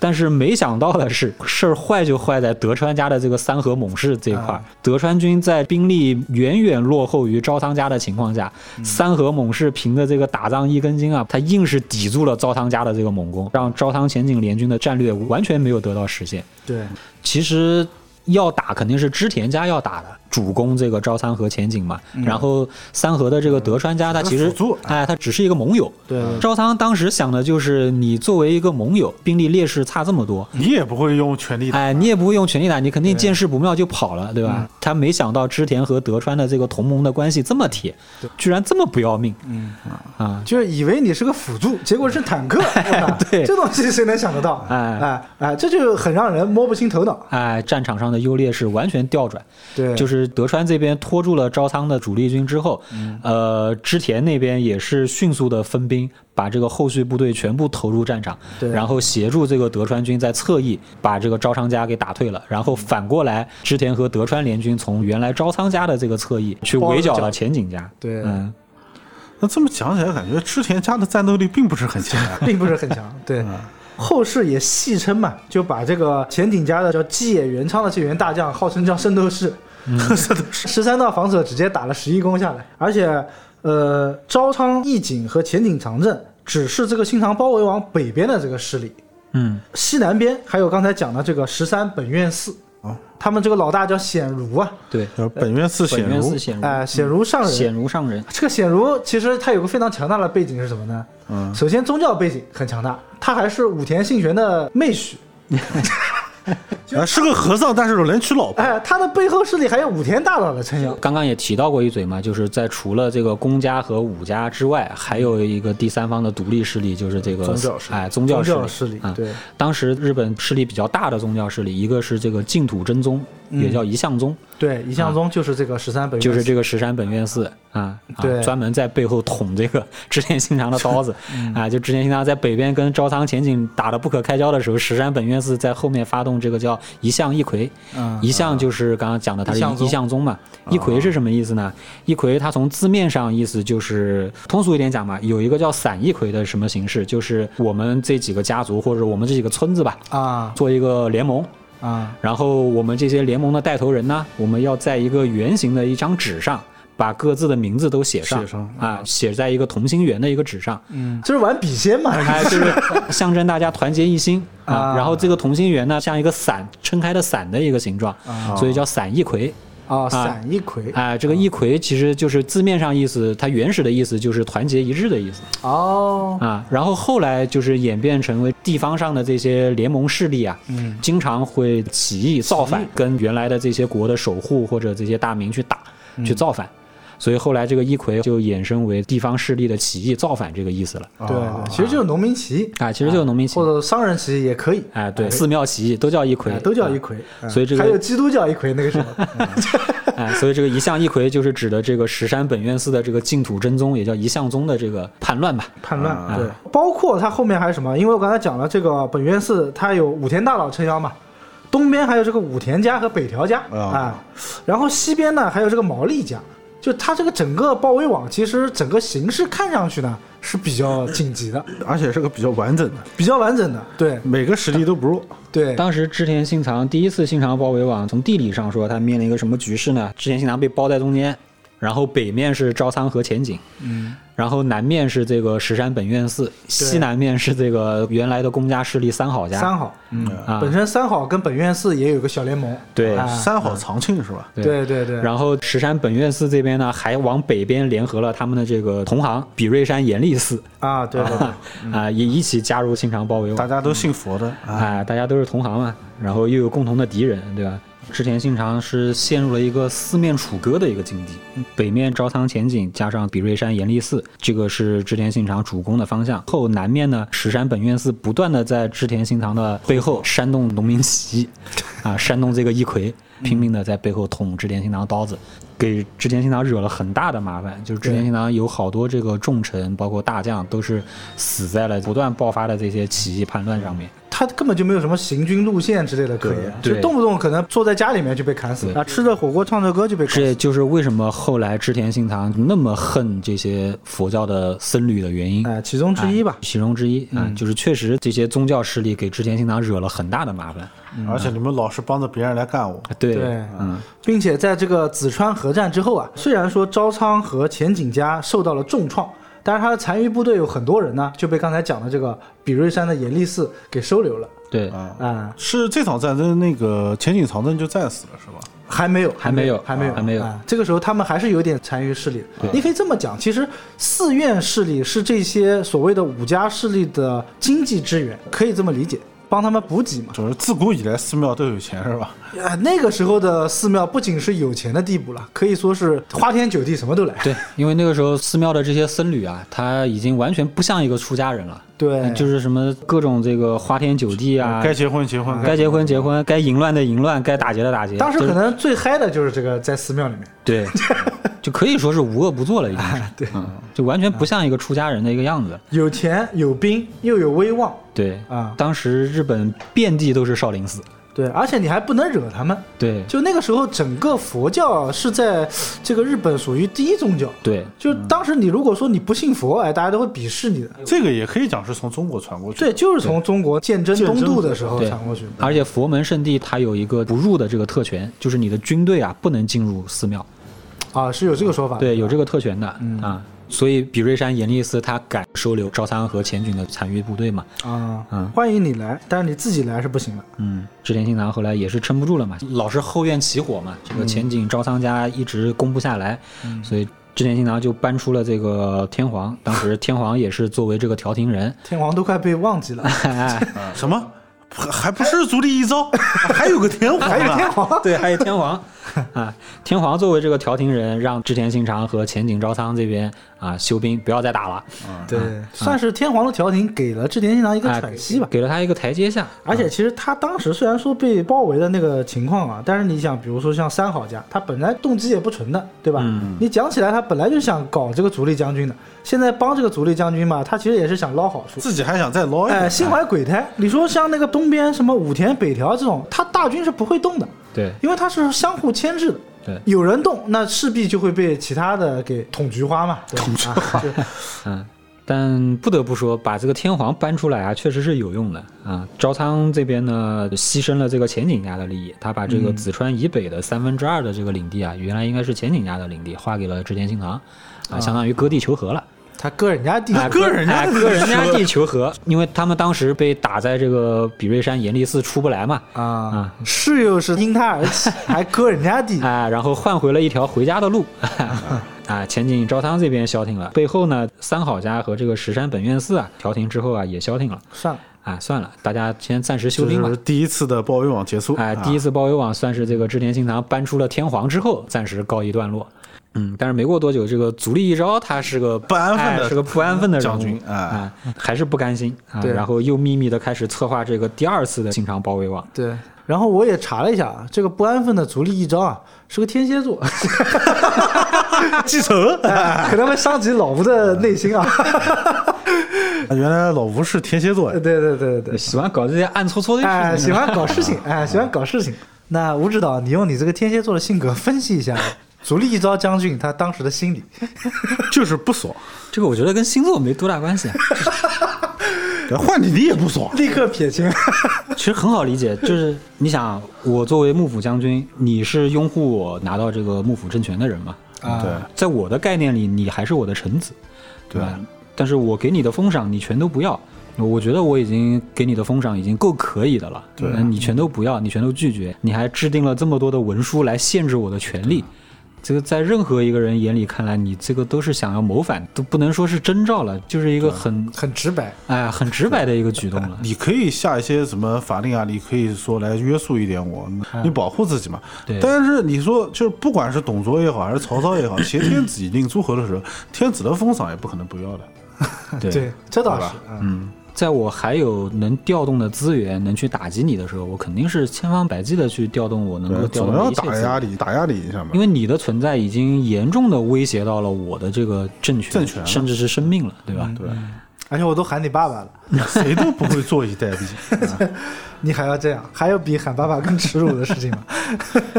但是没想到的是，事儿坏就坏在德川家的这个三河猛士这一块儿。德川军在兵力远远落后于招仓家的情况下，三河猛士凭着这个打仗一根筋啊，他硬是抵住了招仓家的这个猛攻，让招仓前景联军的战略完全没有得到实现。对，其实要打肯定是织田家要打的，主攻这个招仓和前景嘛。然后三河的这个德川家，他其实哎，他只是一个盟友。对对招仓当时想的就是，你作为一个盟友，兵力劣势差这么多，你也不会用全力打，哎，你也不会用全力打，你肯定见势不妙就跑了，对吧？他没想到织田和德川的这个同盟的关系这么铁，居然这么不要命。嗯啊，就是以为你是个辅助，结果是坦克。对这东西谁能想得到？哎哎哎，这就很让人摸不清头脑。哎，战场上的优劣势完全调转。对，就是德川这边拖住了招仓的主力军之后，呃，织田那边也是迅速的分兵，把这个后续部队全部投入战场，对然后协助这个德川军在侧翼把这个招仓家给打退了，然后反过来织田和德川联军从原来招仓家的这个侧翼去围剿了前景家。对嗯，那这么讲起来，感觉织田家的战斗力并不是很强。并不是很强。对，后世也戏称嘛，就把这个前景家的叫基野元昌的这员大将，号称叫圣斗士，十三道防守直接打了十一攻下来，而且呃，招仓义景和前景长政只是这个新长包围网北边的这个势力，嗯，西南边还有刚才讲的这个十三本院寺，啊，他们这个老大叫显如啊，对，本院寺显如本院寺，显如，哎、显如上人，显如上人。这个显如其实他有个非常强大的背景是什么呢？嗯，首先宗教背景很强大，他还是武田信玄的妹婿，啊，是个和尚，但是能娶老婆。哎，他的背后势力还有武田大佬的撑腰。刚刚也提到过一嘴嘛，就是在除了这个公家和武家之外，还有一个第三方的独立势力，就是这个宗教势力哎，宗教宗教势力啊。对当时日本势力比较大的宗教势力，一个是这个净土真宗，嗯也叫一向宗，对，一向宗就是这个十三本院，就是这个十三本院寺啊，啊对专门在背后捅这个 织田信长的刀子 嗯啊。就织田信长在北边跟招仓前景打得不可开交的时候，十三本院寺在后面发动这个叫一向一揆，嗯一向就是刚刚讲的，他是一向宗一向宗嘛。一揆是什么意思呢？一揆它从字面上意思就是通俗一点讲嘛，有一个叫散一揆的什么形式，就是我们这几个家族或者我们这几个村子吧，啊做一个联盟。啊。然后我们这些联盟的带头人呢，我们要在一个圆形的一张纸上，把各自的名字都写上，写上。啊，写在一个同心圆的一个纸上，嗯，就是玩笔仙嘛，哎，就是象征大家团结一心啊。啊。然后这个同心圆呢，像一个伞撑开的伞的一个形状，啊。所以叫伞一揆。啊，散一葵啊，这个一葵其实就是字面上意思，它原始的意思就是团结一致的意思。哦，啊。然后后来就是演变成为地方上的这些联盟势力啊，嗯。经常会起义造反，跟原来的这些国的守护或者这些大名去打，嗯。去造反。所以后来这个一揆就衍生为地方势力的起义造反这个意思了。对对，其实就是农民起义，啊，其实就是农民起义。或，者商人起义也可以，哎，对，寺庙起义都叫一揆哎，都叫一啊揆，嗯。所以这个还有基督教一揆那个什么，哎，所以这个一向一揆就是指的这个石山本愿寺的这个净土真宗，也叫一向宗的这个叛乱吧。叛乱啊。对，包括它后面还有什么？因为我刚才讲了，这个本愿寺它有武田大佬撑腰嘛，东边还有这个武田家和北条家。啊。啊，然后西边呢还有这个毛利家，就它这个整个包围网，其实整个形势看上去呢是比较紧急的，而且是个比较完整的，比较完整的，对。每个实力都不弱。对，当时织田信长第一次信长包围网，从地理上说，他面临一个什么局势呢？织田信长被包在中间，然后北面是招仓和前景，嗯，然后南面是这个石山本院寺，西南面是这个原来的公家势力三好家。三好，嗯，啊。本身三好跟本院寺也有个小联盟，对啊。三好长庆是吧？对。对对，然后石山本院寺这边呢，还往北边联合了他们的这个同行比瑞山严立寺啊，对对对，啊，也一起加入清朝包围网。大家都信佛的啊，哎，大家都是同行嘛，然后又有共同的敌人，对吧？织田信长是陷入了一个四面楚歌的一个境地，北面招仓前景加上比瑞山严立寺，这个是织田信长主攻的方向。后南面呢，石山本愿寺不断的在织田信长的背后煽动农民起义，啊，煽动这个一葵，拼命的在背后捅织田信长刀子。给织田信长惹了很大的麻烦，就是织田信长有好多这个重臣，包括大将，都是死在了不断爆发的这些起义叛乱上面。他根本就没有什么行军路线之类的可言，就动不动可能坐在家里面就被砍死啊，吃着火锅唱着歌就被砍死了。这就是为什么后来织田信长那么恨这些佛教的僧侣的原因。哎，其中之一吧啊。其中之一啊，就是确实这些宗教势力给织田信长惹了很大的麻烦。而且你们老是帮着别人来干我，对，对嗯，并且在这个紫川合战之后啊，虽然说朝仓和前景家受到了重创，但是他的残余部队有很多人呢就被刚才讲的这个比瑞山的严立寺给收留了。对，啊，啊、是这场战争那个前景长政就战死了是吧？还没有，还没有。还没有，还没有。啊这个时候他们还是有点残余势力。的。你可以这么讲，其实寺院势力是这些所谓的武家势力的经济支援，可以这么理解，帮他们补给嘛。就是自古以来寺庙都有钱是吧？啊，那个时候的寺庙不仅是有钱的地步了，可以说是花天酒地，什么都来。对，因为那个时候寺庙的这些僧侣啊，他已经完全不像一个出家人了，对，就是什么各种这个花天酒地啊，该结婚结婚，该结婚结婚，该淫乱的淫乱，该打劫的打劫。当时可能最嗨的就是这个在寺庙里面。对，就可以说是无恶不作了，已经是，对嗯，就完全不像一个出家人的一个样子。有钱有兵又有威望对，啊，当时日本遍地都是少林寺，对，而且你还不能惹他们。对就那个时候，整个佛教是在这个日本属于第一宗教。对就当时你如果说你不信佛，哎，大家都会鄙视你的。这个也可以讲是从中国传过去。对，就是从中国鉴真东渡的时候传过去的。而且佛门圣地它有一个不入的这个特权，就是你的军队啊不能进入寺庙，啊，是有这个说法。对，有这个特权的、啊。所以比瑞山严立寺他敢收留招仓和前军的残余部队嘛，啊，嗯。欢迎你来，但是你自己来是不行的。嗯，织田信长后来也是撑不住了嘛，老是后院起火嘛，这个前景招仓家一直攻不下来，所以织田信长就搬出了这个天皇，当时天皇也是作为这个调停人，天皇都快被忘记了，哎，什么？还还不是足利义昭，还有个天皇呢，还有天皇。对，还有天皇。啊，天皇作为这个调停人，让织田信长和前景招仓这边啊休兵，不要再打了，对，算是天皇的调停给了织田信长一个啊喘息吧。给了他一个台阶下。而且其实他当时虽然说被包围的那个情况啊，但是你想，比如说像三好家，他本来动机也不纯的，对吧？嗯你讲起来，他本来就想搞这个足利将军的，现在帮这个足利将军嘛，他其实也是想捞好处。自己还想再捞一哎，点。心怀鬼胎。你说像那个东边什么武田、北条这种，他大军是不会动的，对因为他是相互牵制的。对，有人动，那势必就会被其他的给捅菊花嘛。捅菊花，就 嗯，但不得不说，把这个天皇搬出来啊，确实是有用的啊。朝仓这边呢，牺牲了这个前景家的利益，他把这个紫川以北的三分之二的这个领地啊，原来应该是前景家的领地，划给了织田信长，啊，相当于割地求和了。他割人家地，啊，割人家哎割人家地求和，因为他们当时被打在这个比瑞山严立寺出不来嘛，啊，是又是因他而起，还割人家地。啊，然后换回了一条回家的路。啊，前景昭汤这边消停了，背后呢，三好家和这个石山本愿寺啊，调停之后啊，也消停了。算了，啊，算了，大家先暂时休这兵吧是。第一次的包围网结束。哎，第一次包围网算是这个织田信长搬出了天皇之后，暂时告一段落。嗯，但是没过多久，这个足利义昭他是个不安分的哎是个不安分的将军哎啊，还是不甘心啊，然后又秘密的开始策划这个第二次的信长包围网。对。然后我也查了一下啊，这个不安分的足利义昭啊，是个天蝎座，记仇。可能会伤及老吴的内心啊。原来老吴是天蝎座对，对对对对，喜欢搞这些暗搓搓的事情，哎，喜欢搞事情，哎，喜欢搞事情。那吴指导，你用你这个天蝎座的性格分析一下足利义昭将军他当时的心理。就是不爽。这个我觉得跟星座没多大关系啊，换你你也不爽。立刻撇清。其实很好理解，就是你想，我作为幕府将军，你是拥护我拿到这个幕府政权的人嘛？啊对，在我的概念里，你还是我的臣子，对吧？但是我给你的封赏，你全都不要。我觉得我已经给你的封赏已经够可以的了，对那你全都不要，你全都拒绝，你还制定了这么多的文书来限制我的权利，这个在任何一个人眼里看来，你这个都是想要谋反，都不能说是征兆了，就是一个很很直白。哎很直白的一个举动了。你可以下一些什么法令啊，你可以说来约束一点我，你保护自己嘛。对但是你说，就是不管是董卓也好，还是曹操也好，挟天子以令诸侯的时候，天子的封赏也不可能不要的。对对，这倒是。嗯，在我还有能调动的资源，能去打击你的时候，我肯定是千方百计的去调动我能够对，调动的一切资源。打压你，打压你一下嘛。因为你的存在已经严重的威胁到了我的这个政权，政权甚至是生命了，对吧？对，而且我都喊你爸爸了，谁都不会坐以待毙。你还要这样？还有比喊爸爸更耻辱的事情吗？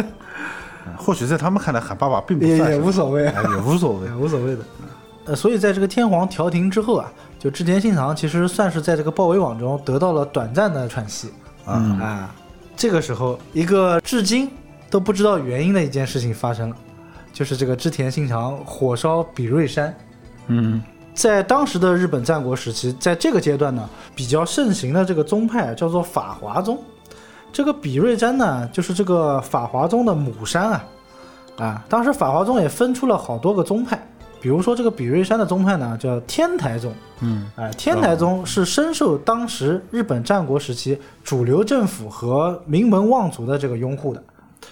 或许在他们看来喊爸爸并不也无所谓啊。哎也无所谓也。无所谓的。呃，所以在这个天皇调停之后啊，就织田信长其实算是在这个包围网中得到了短暂的喘息啊啊。这个时候，一个至今都不知道原因的一件事情发生了，就是这个织田信长火烧比瑞山。嗯在当时的日本战国时期，在这个阶段呢，比较盛行的这个宗派啊叫做法华宗。这个比瑞山呢，就是这个法华宗的母山啊。啊，当时法华宗也分出了好多个宗派，比如说这个比瑞山的宗派呢叫天台宗。嗯哎，天台宗是深受当时日本战国时期主流政府和名门望族的这个拥护的。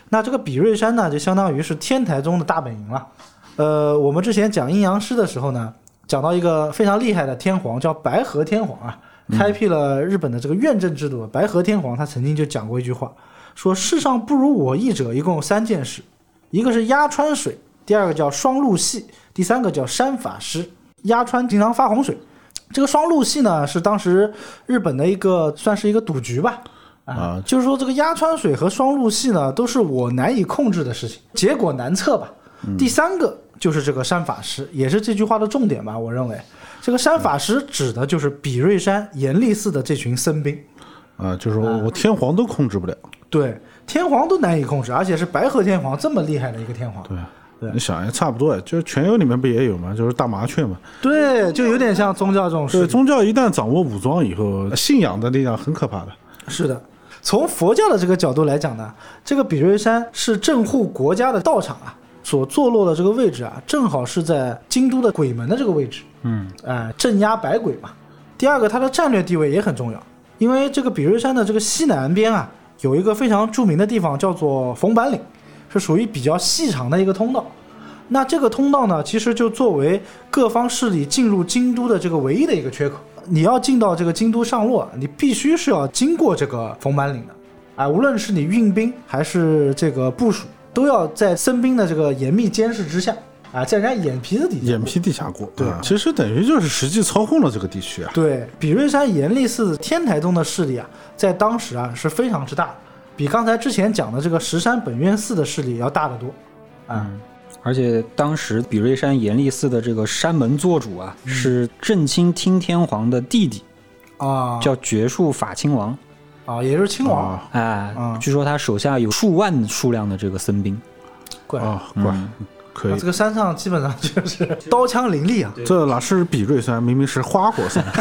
那这个比瑞山呢，就相当于是天台宗的大本营了。呃，我们之前讲阴阳师的时候呢，讲到一个非常厉害的天皇，叫白河天皇啊，开辟了日本的这个院政制度。白河天皇他曾经就讲过一句话，说世上不如我意者，一共有三件事，一个是压川水，第二个叫双陆系，第三个叫山法师。鸭川经常发洪水，这个双陆系呢是当时日本的一个算是一个赌局吧。啊就是说这个压川水和双陆系呢，都是我难以控制的事情，结果难测吧。第三个就是这个山法师，也是这句话的重点吧。我认为，这个山法师指的就是比瑞山严立寺的这群僧兵。啊，就是我我天皇都控制不了。对，天皇都难以控制，而且是白河天皇这么厉害的一个天皇。对，对你想也差不多，就是全游里面不也有吗？就是大麻雀嘛。对，就有点像宗教这种事对，宗教一旦掌握武装以后，信仰的力量很可怕的。是的，从佛教的这个角度来讲呢，这个比瑞山是镇护国家的道场啊，所坐落的这个位置啊，正好是在京都的鬼门的这个位置，嗯哎、镇压百鬼嘛。第二个，它的战略地位也很重要，因为这个比瑞山的这个西南边啊，有一个非常著名的地方叫做冯板岭，是属于比较细长的一个通道。那这个通道呢，其实就作为各方势力进入京都的这个唯一的一个缺口。你要进到这个京都上洛，你必须是要经过这个冯板岭的，啊，无论是你运兵还是这个部署，都要在僧兵的这个严密监视之下，啊，在人家眼皮子底下。眼皮底下过，对啊其实等于就是实际操控了这个地区啊。对，比瑞山严立寺天台宗的势力啊，在当时啊是非常之大的，比刚才之前讲的这个石山本愿寺的势力要大得多。嗯，而且当时比瑞山严立寺的这个山门做主啊，是正清听天皇的弟弟，啊，叫觉树法亲王。啊，也就是亲王，啊哎，嗯据说他手下有数万数量的这个僧兵。怪、啊，怪，可以啊这。个山上基本上就是 刀枪林立啊。这哪是比瑞山，明明是花果山。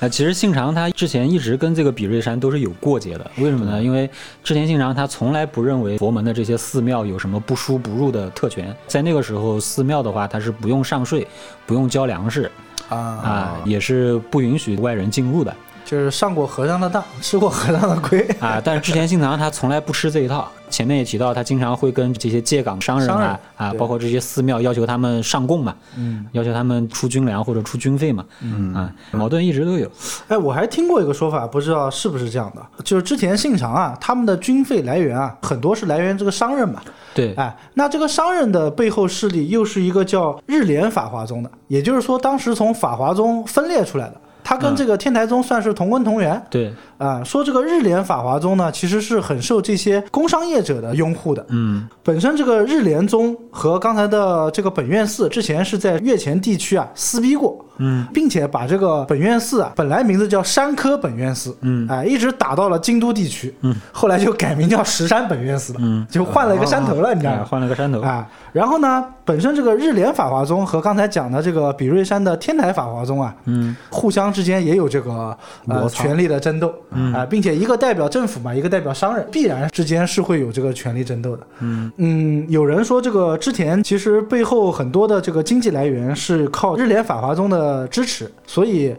啊，其实信长他之前一直跟这个比瑞山都是有过节的，为什么呢？因为之前信长他从来不认为佛门的这些寺庙有什么不输不入的特权，在那个时候，寺庙的话它是不用上税、不用交粮食啊，啊，也是不允许外人进入的就是上过和尚的当，吃过和尚的亏。啊。但是织田信长他从来不吃这一套，前面也提到，他经常会跟这些借港商人商人啊啊，包括这些寺庙要求他们上供嘛，嗯，要求他们出军粮或者出军费嘛，嗯啊，矛盾一直都有。哎，我还听过一个说法，不知道是不是这样的，就是之前信长啊，他们的军费来源啊，很多是来源这个商人嘛。对，哎，那这个商人的背后势力又是一个叫日莲法华宗的，也就是说，当时从法华宗分裂出来的，他跟这个天台宗算是同根同源。对，啊，说这个日莲法华宗呢，其实是很受这些工商业者的拥护的。嗯本身这个日莲宗和刚才的这个本愿寺之前是在越前地区啊撕逼过，嗯，并且把这个本院寺啊，本来名字叫山科本院寺，嗯。哎，一直打到了京都地区，嗯，后来就改名叫石山本院寺了，嗯，就换了一个山头了，你知道哎吗？换了个山头，啊，然后呢，本身这个日莲法华宗和刚才讲的这个比瑞山的天台法华宗啊，嗯，互相之间也有这个呃权力的争斗，啊、并且一个代表政府嘛，一个代表商人，必然之间是会有这个权力争斗的。嗯。有人说这个织田其实背后很多的这个经济来源是靠日莲法华宗的支持，所以，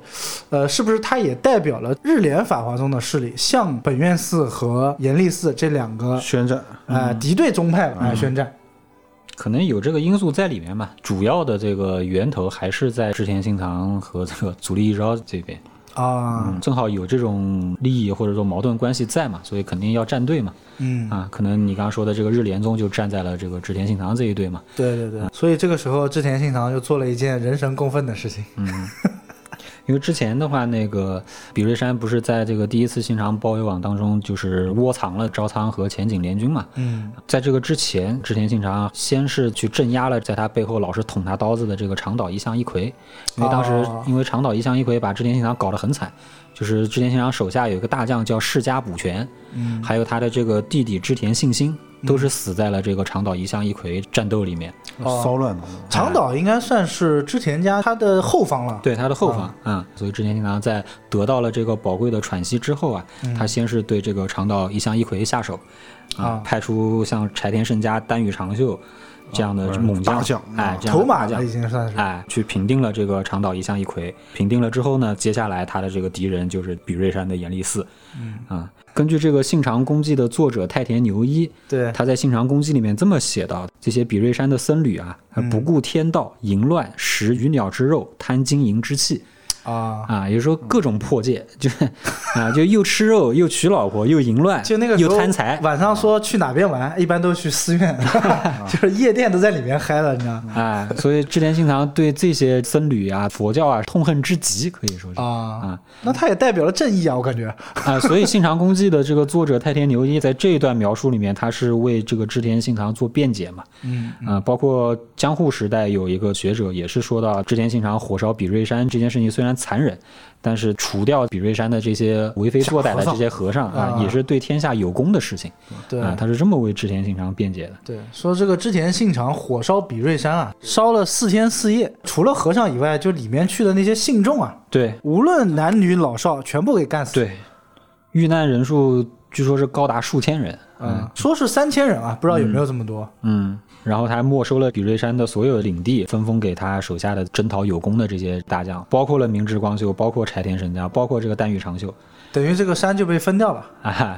呃，是不是它也代表了日莲法华宗的势力向本院寺和延历寺这两个宣战，呃敌对宗派来宣战？可能有这个因素在里面吧。主要的这个源头还是在织田信长和这个足利义昭这边，啊，嗯，正好有这种利益或者说矛盾关系在嘛，所以肯定要站队嘛。嗯，啊，可能你刚刚说的这个日联宗就站在了这个织田信长这一队嘛。对对对，所以这个时候织田信长就做了一件人神共愤的事情。因为之前的话，那个比瑞山不是在这个第一次信长包围网当中，就是窝藏了招仓和前景联军嘛。嗯在这个之前，织田信长先是去镇压了在他背后老是捅他刀子的这个长岛一向一葵，因为当时哦因为长岛一向一葵把织田信长搞得很惨，就是织田信长手下有一个大将叫世家补全，嗯还有他的这个弟弟织田信兴都是死在了这个长岛一向一葵战斗里面。哦骚乱的，长岛应该算是织田家他的后方了。对他的后方啊、所以织田信长在得到了这个宝贵的喘息之后啊，他先是对这个长岛一向一揆下手，啊，啊派出像柴田胜家、丹羽长秀这样的猛将，哎，这样头马将了已经算是。哎，去平定了这个长岛一向一揆。平定了之后呢，接下来他的这个敌人就是比瑞山的严立寺。嗯啊，根据这个《信长公记》的作者太田牛一，对，他在《信长公记》里面这么写到：这些比瑞山的僧侣啊，不顾天道，淫乱，食鱼鸟之肉，贪金银之气。啊，啊，也就是说各种破戒，就是啊，就又吃肉，又娶老婆，又淫乱，就那个时候又贪财，晚上说去哪边玩，一般都去寺院，就是夜店都在里面嗨了，你知道吗？哎，所以织田信长对这些僧侣啊、佛教啊痛恨之极，可以说是啊啊，那他也代表了正义啊，我感觉。啊，所以《信长公记》的这个作者太田牛一在这一段描述里面，他是为这个织田信长做辩解嘛。嗯啊，包括江户时代有一个学者也是说到，织田信长火烧比瑞山这件事情虽然残忍，但是除掉比瑞山的这些为非作歹的这些和尚啊，啊也是对天下有功的事情。对啊，他是这么为织田信长辩解的。对，说这个织田信长火烧比瑞山啊，烧了四天四夜，除了和尚以外，就里面去的那些信众啊，对无论男女老少，全部给干死。，对，遇难人数据说是高达数千人。嗯，说是三千人啊，不知道有没有这么多。嗯，然后他还没收了比瑞山的所有领地，分封给他手下的征讨有功的这些大将，包括了明智光秀，包括柴田胜家，包括这个丹羽长秀。等于这个山就被分掉了。啊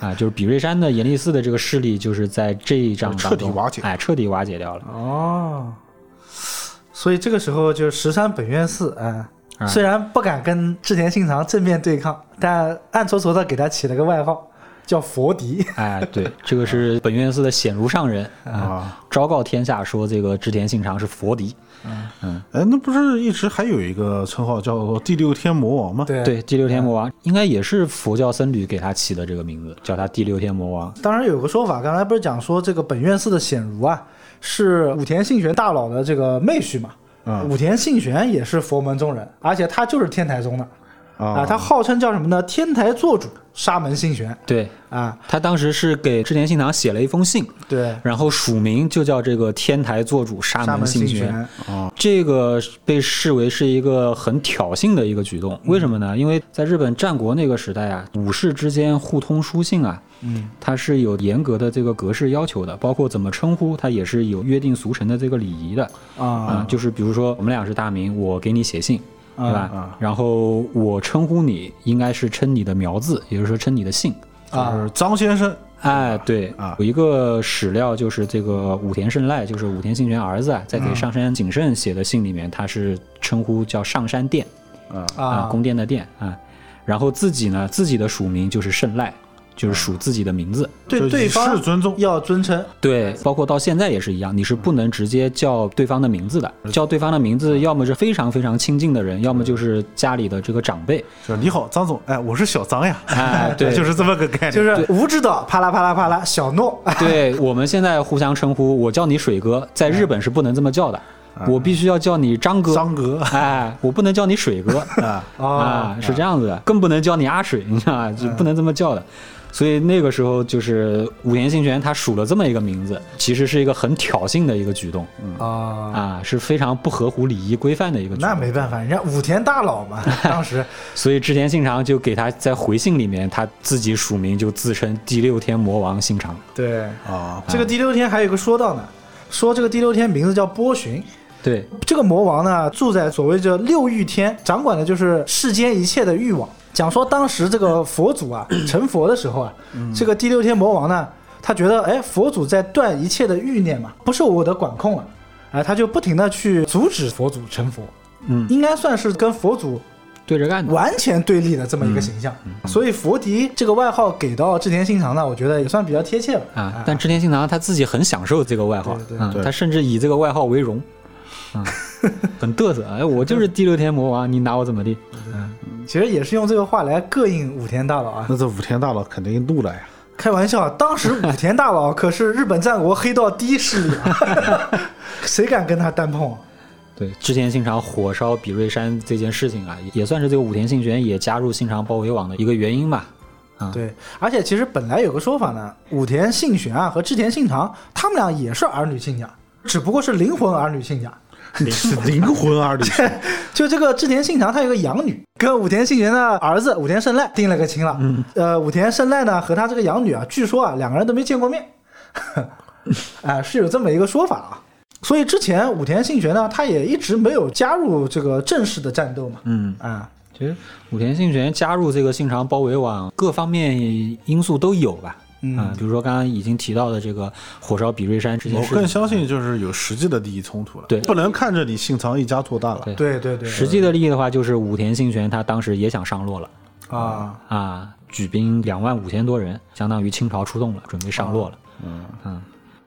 啊，就是比瑞山的延历寺的这个势力，就是在这一仗当中彻底瓦解哎，彻底瓦解掉了。哦，所以这个时候就石山本愿寺，哎、啊虽然不敢跟织田信长正面对抗，但暗搓搓的给他起了个外号，叫佛迪。哎，对，这个是本院寺的显如上人啊，啊。昭告天下说这个织田信长是佛迪。嗯。哎，那不是一直还有一个称号叫做第六天魔王吗？对对，第六天魔王应该也是佛教僧侣给他起的这个名字，叫他第六天魔王。当然有个说法，刚才不是讲说这个本院寺的显如啊，是武田信玄大佬的这个妹婿嘛。嗯武田信玄也是佛门中人，而且他就是天台宗的啊，啊，他号称叫什么呢？天台座主沙门信玄对啊，他当时是给织田信长写了一封信，对，然后署名就叫这个天台座主沙门信玄。哦，这个被视为是一个很挑衅的一个举动，为什么呢？因为在日本战国那个时代啊，武士之间互通书信啊，嗯，它是有严格的这个格式要求的，包括怎么称呼，它也是有约定俗成的这个礼仪的啊、啊，就是比如说我们俩是大名，我给你写信，对吧？啊然后我称呼你应该是称你的苗字，也就是说称你的姓。就是张先生。哎，对啊。有一个史料就是这个武田胜赖，就是武田信玄儿子啊，在给上山景胜写的信里面，他是称呼叫上山殿啊，宫殿的殿啊，然后自己呢，自己的署名就是胜赖，就是属自己的名字。对对方是尊重。要尊称，对，包括到现在也是一样，你是不能直接叫对方的名字的，叫对方的名字，要么是非常非常亲近的人，要么就是家里的这个长辈。就是你好，张总，哎，我是小张呀，哎，对，就是这么个概念，就是吴指导啪啦啪啦啪啦，小诺。对，我们现在互相称呼，我叫你水哥，在日本是不能这么叫的我必须要叫你张哥，张哥。哎，我不能叫你水哥。啊，啊，是这样子的，更不能叫你阿水，你知道吧？就不能这么叫的。所以那个时候就是武田信玄他署了这么一个名字，其实是一个很挑衅的一个举动啊，啊，是非常不合乎礼仪规范的一个举动。那没办法，人家武田大佬嘛，当时。所以织田信长就给他在回信里面，他自己署名就自称第六天魔王信长。对。啊，这个第六天还有一个说道呢，说这个第六天名字叫波旬，对，这个魔王呢住在所谓这六欲天，掌管的就是世间一切的欲望。讲说当时这个佛祖啊 成佛的时候啊，这个第六天魔王呢，他觉得哎佛祖在断一切的欲念嘛，不受我的管控了，哎他就不停的去阻止佛祖成佛，嗯，应该算是跟佛祖对着干的。完全对立的这么一个形象。所以佛迪这个外号给到织田信长呢，我觉得也算比较贴切了啊，但织田信长他自己很享受这个外号对他甚至以这个外号为荣，啊，很嘚瑟。哎，我就是第六天魔王，你拿我怎么地？其实也是用这个话来膈应武田大佬啊。那这武田大佬肯定怒了呀。开玩笑，当时武田大佬可是日本战国黑道第一势力啊，谁敢跟他单碰啊？对，织田信长火烧比瑞山这件事情啊，也算是这个武田信玄也加入信长包围网的一个原因吧。啊，对，而且其实本来有个说法呢，武田信玄啊和织田信长他们俩也是儿女亲家，只不过是灵魂儿女亲家。是灵魂儿女，就这个织田信长，他有个养女，跟武田信玄的儿子武田胜赖定了个亲了。嗯，呃，武田胜赖呢和他这个养女啊，据说啊两个人都没见过面，哎、是有这么一个说法啊。所以之前武田信玄呢，他也一直没有加入这个正式的战斗嘛。嗯，啊，其实武田信玄加入这个信长包围网，各方面因素都有吧。嗯啊，比如说刚刚已经提到的这个火烧比瑞山这件我事我，更相信就是有实际的利益冲突了。对不能看着你信长一家做大了。对对对对，实际的利益的话，就是武田信玄他当时也想上洛了啊，啊，举兵两万五千多人，相当于清朝出动了，准备上洛了。嗯嗯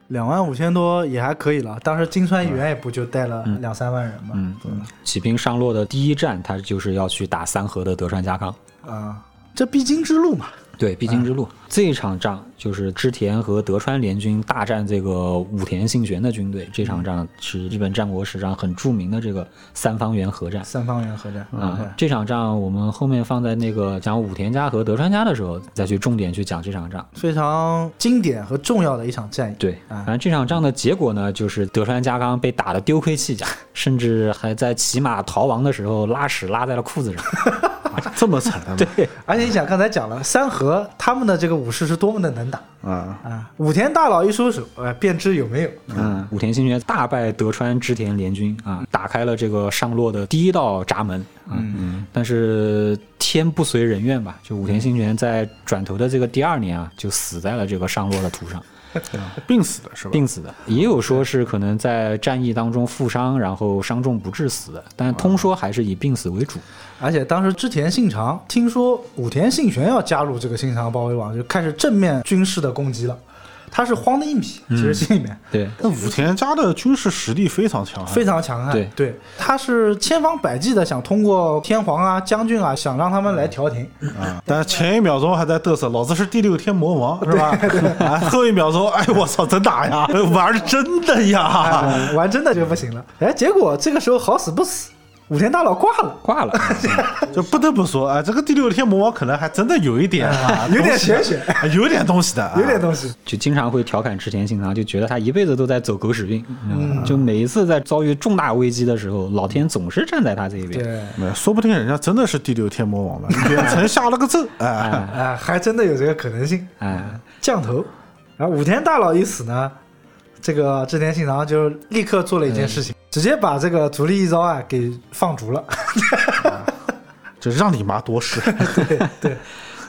两万五千多也还可以了。当时金川议员也不就带了两三万人嘛。嗯，起兵上洛的第一站，他就是要去打三河的德川家康。啊，这必经之路嘛。对，必经之路、这一场仗就是织田和德川联军大战这个武田信玄的军队。这场仗是日本战国史上很著名的这个三方原合战。三方原合战啊，这场仗我们后面放在那个讲武田家和德川家的时候，再去重点去讲这场仗。非常经典和重要的一场战役。对，反正这场仗的结果呢，就是德川家康被打得丢盔弃甲，甚至还在骑马逃亡的时候拉屎拉在了裤子上。这么惨的吗？对，而且你想，刚才讲了三河他们的这个武士是多么的能打啊，啊！武田大佬一出手，哎，便知有没有。嗯，武田信玄大败德川织田联军啊，打开了这个上洛的第一道闸门。嗯嗯，但是天不随人愿吧，就武田信玄在转头的这个第二年啊，就死在了这个上洛的途上。病死的是吧？病死的，也有说是可能在战役当中负伤，然后伤重不治死的，但通说还是以病死为主。而且当时织田信长听说武田信玄要加入这个信长包围网，就开始正面军事的攻击了。他是慌的硬皮，其实心里面、对，那武田家的军事实力非常强悍，非常强悍。对。对。他是千方百计的想通过天皇啊、将军啊，想让他们来调停。啊，但前一秒钟还在嘚瑟，老子是第六天魔王 是吧？啊，后一秒钟，哎，我操，真打呀，玩真的呀！啊玩真的就不行了。哎，结果这个时候好死不死，武田大佬挂了，挂了。就不得不说啊，这个第六天魔王可能还真的有一点啊，有点玄学，啊有点东西的啊，有点东西。就经常会调侃池田信长，就觉得他一辈子都在走狗屎运，嗯，就每一次在遭遇重大危机的时候，老天总是站在他这一边。对，说不定人家真的是第六天魔王了，远程下了个咒，哎，哎，还真的有这个可能性。哎，降头。然后武田大佬一死呢，这个织田信长就立刻做了一件事情，直接把这个足利义昭啊给放逐了。就让你妈多事。对对，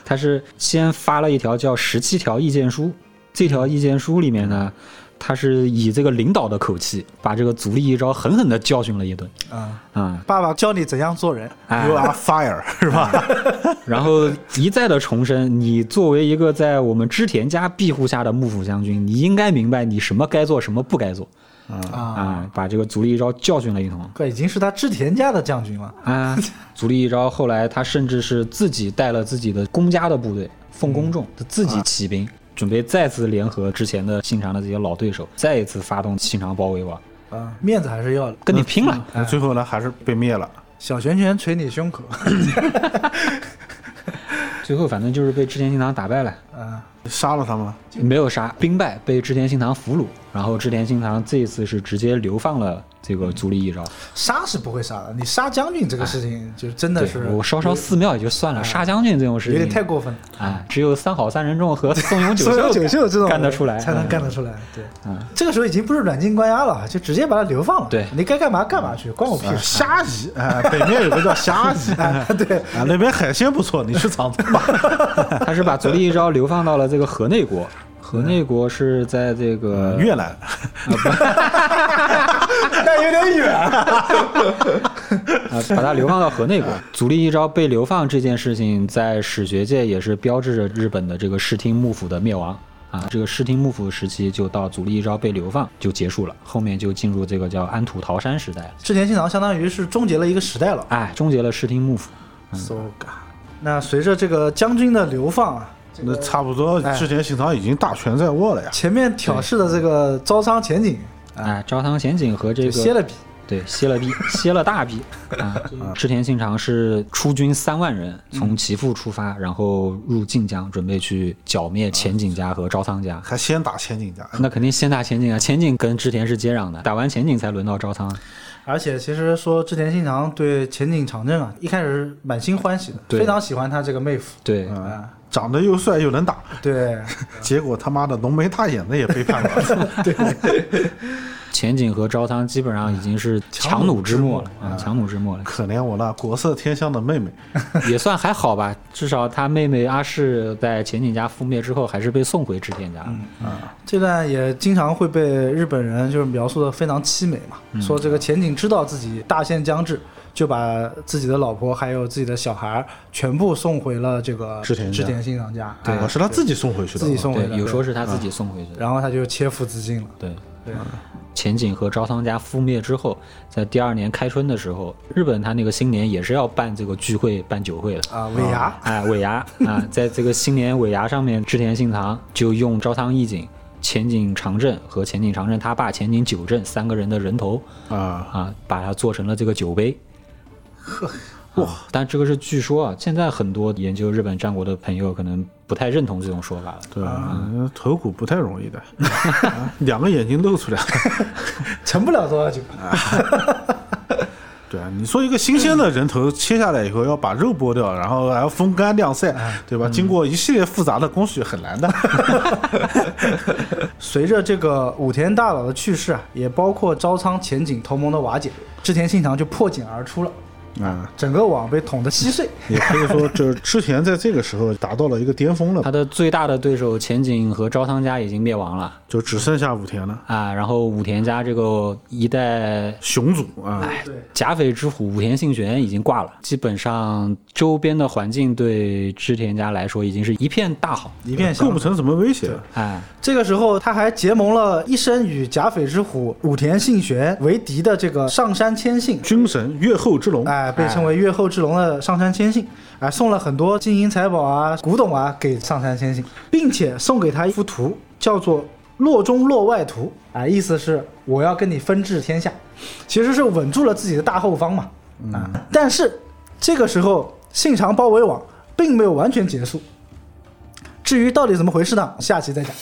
他是先发了一条叫十七条意见书，这条意见书里面呢，他是以这个领导的口气，把这个足利一招狠狠的教训了一顿啊、啊、爸爸教你怎样做人。哎 You are fire 是吧？然后一再的重申，你作为一个在我们织田家庇护下的幕府将军，你应该明白你什么该做，什么不该做啊，啊！把这个足利一招教训了一通这已经是他织田家的将军了。啊！足利一招后来他甚至是自己带了自己的公家的部队奉公众，他自己起兵，准备再次联合之前的信长的这些老对手，再一次发动信长包围网。啊，面子还是要的。跟你拼了。那最后呢，还是被灭了。小拳拳捶你胸口，最后反正就是被织田信长打败了，啊，杀了他吗？没有杀，兵败被织田信长俘虏，然后织田信长这一次是直接流放了这个足利义昭。杀是不会杀的，你杀将军这个事情就真的对是我烧烧寺庙也就算了，杀将军这种事情有点太过分了。啊，只有三好三人众和松永久松 永秀久秀这种干得出来，才能嗯干得出来。对，嗯这个时候已经不是软禁关押了，就直接把他流放了。对你该干嘛干嘛去，关我屁啊事。虾夷，哎，北面有个叫 虾夷，啊，对，啊，那边海鲜不错，你去尝尝吧。他是把足利义昭流放到了这个河内国，河内国是在这个越南，但 有点远。啊，把他流放到河内国。足利义昭被流放这件事情，在史学界也是标志着日本的这个室町幕府的灭亡啊。这个室町幕府时期就到足利义昭被流放就结束了，后面就进入这个叫安土桃山时代了。织田信长相当于是终结了一个时代了。哎，终结了室町幕府。so ga。那随着这个将军的流放啊，那差不多，哎织田信长已经大权在握了呀。前面挑事的这个招仓前景哎，朝仓贤景和这个歇了笔。对，歇了笔，歇了大笔啊！织田信长是出军三万人，从岐阜出发，然后入晋江，准备去剿灭前景家和招仓家。还先打前景家，那肯定先打前景啊，前景跟织田是接壤的，打完前景才轮到招仓。而且其实说织田信长对前景长政啊，一开始是满心欢喜的，非常喜欢他这个妹夫。对，啊，长得又帅又能打，对，结果他妈的浓眉大眼的也背叛了。前景和朝仓基本上已经是强弩之末了啊，强弩之末了，可怜我那国色天香的妹妹，也算还好吧，至少他妹妹阿市在前景家覆灭之后，还是被送回织田家。这段也经常会被日本人就是描述的非常凄美嘛，嗯说这个前景知道自己大限将至，就把自己的老婆还有自己的小孩儿全部送回了这个织田织田信长家，对是他自己送回去的，自己送回的，，对有说是他自己送回去的。然后他就切腹自尽了。对，对，前景和朝仓家覆灭之后，在第二年开春的时候，日本他那个新年也是要办这个聚会、办酒会的。啊，尾牙，哎，尾牙。啊，在这个新年尾牙上面，织田信长就用朝仓义景、前景长政和前景长政他爸前景久政三个人的人头啊，啊，把它做成了这个酒杯。呵，哇！但这个是据说啊，现在很多研究日本战国的朋友可能不太认同这种说法了。对，嗯头骨不太容易的，啊两个眼睛露出来。成不了多少酒。对啊，你说一个新鲜的人头切下来以后，要把肉剥掉，然后还要风干晾晒，对吧？经过一系列复杂的工序，很难的。随着这个武田大佬的去世啊，也包括招仓前景同盟的瓦解，织田信长就破茧而出了，啊，整个网被捅得稀碎。也可以说，这织田在这个时候达到了一个巅峰了他，的最大的对手前景和朝仓家已经灭亡了。就只剩下武田了，啊，然后武田家这个一代雄主啊，对，甲斐之虎武田信玄已经挂了，基本上周边的环境对织田家来说已经是一片大好。一片构不成什么威胁。哎，这个时候，他还结盟了一生与甲斐之虎武田信玄为敌的这个上杉谦信，军神越后之龙，哎，被称为越后之龙的上杉谦信，哎，送了很多金银财宝啊、古董啊给上杉谦信，并且送给他一幅图，叫做《洛中洛外图》，哎，意思是我要跟你分治天下，其实是稳住了自己的大后方嘛。啊，但是这个时候信长包围网并没有完全结束。至于到底怎么回事呢？下期再讲。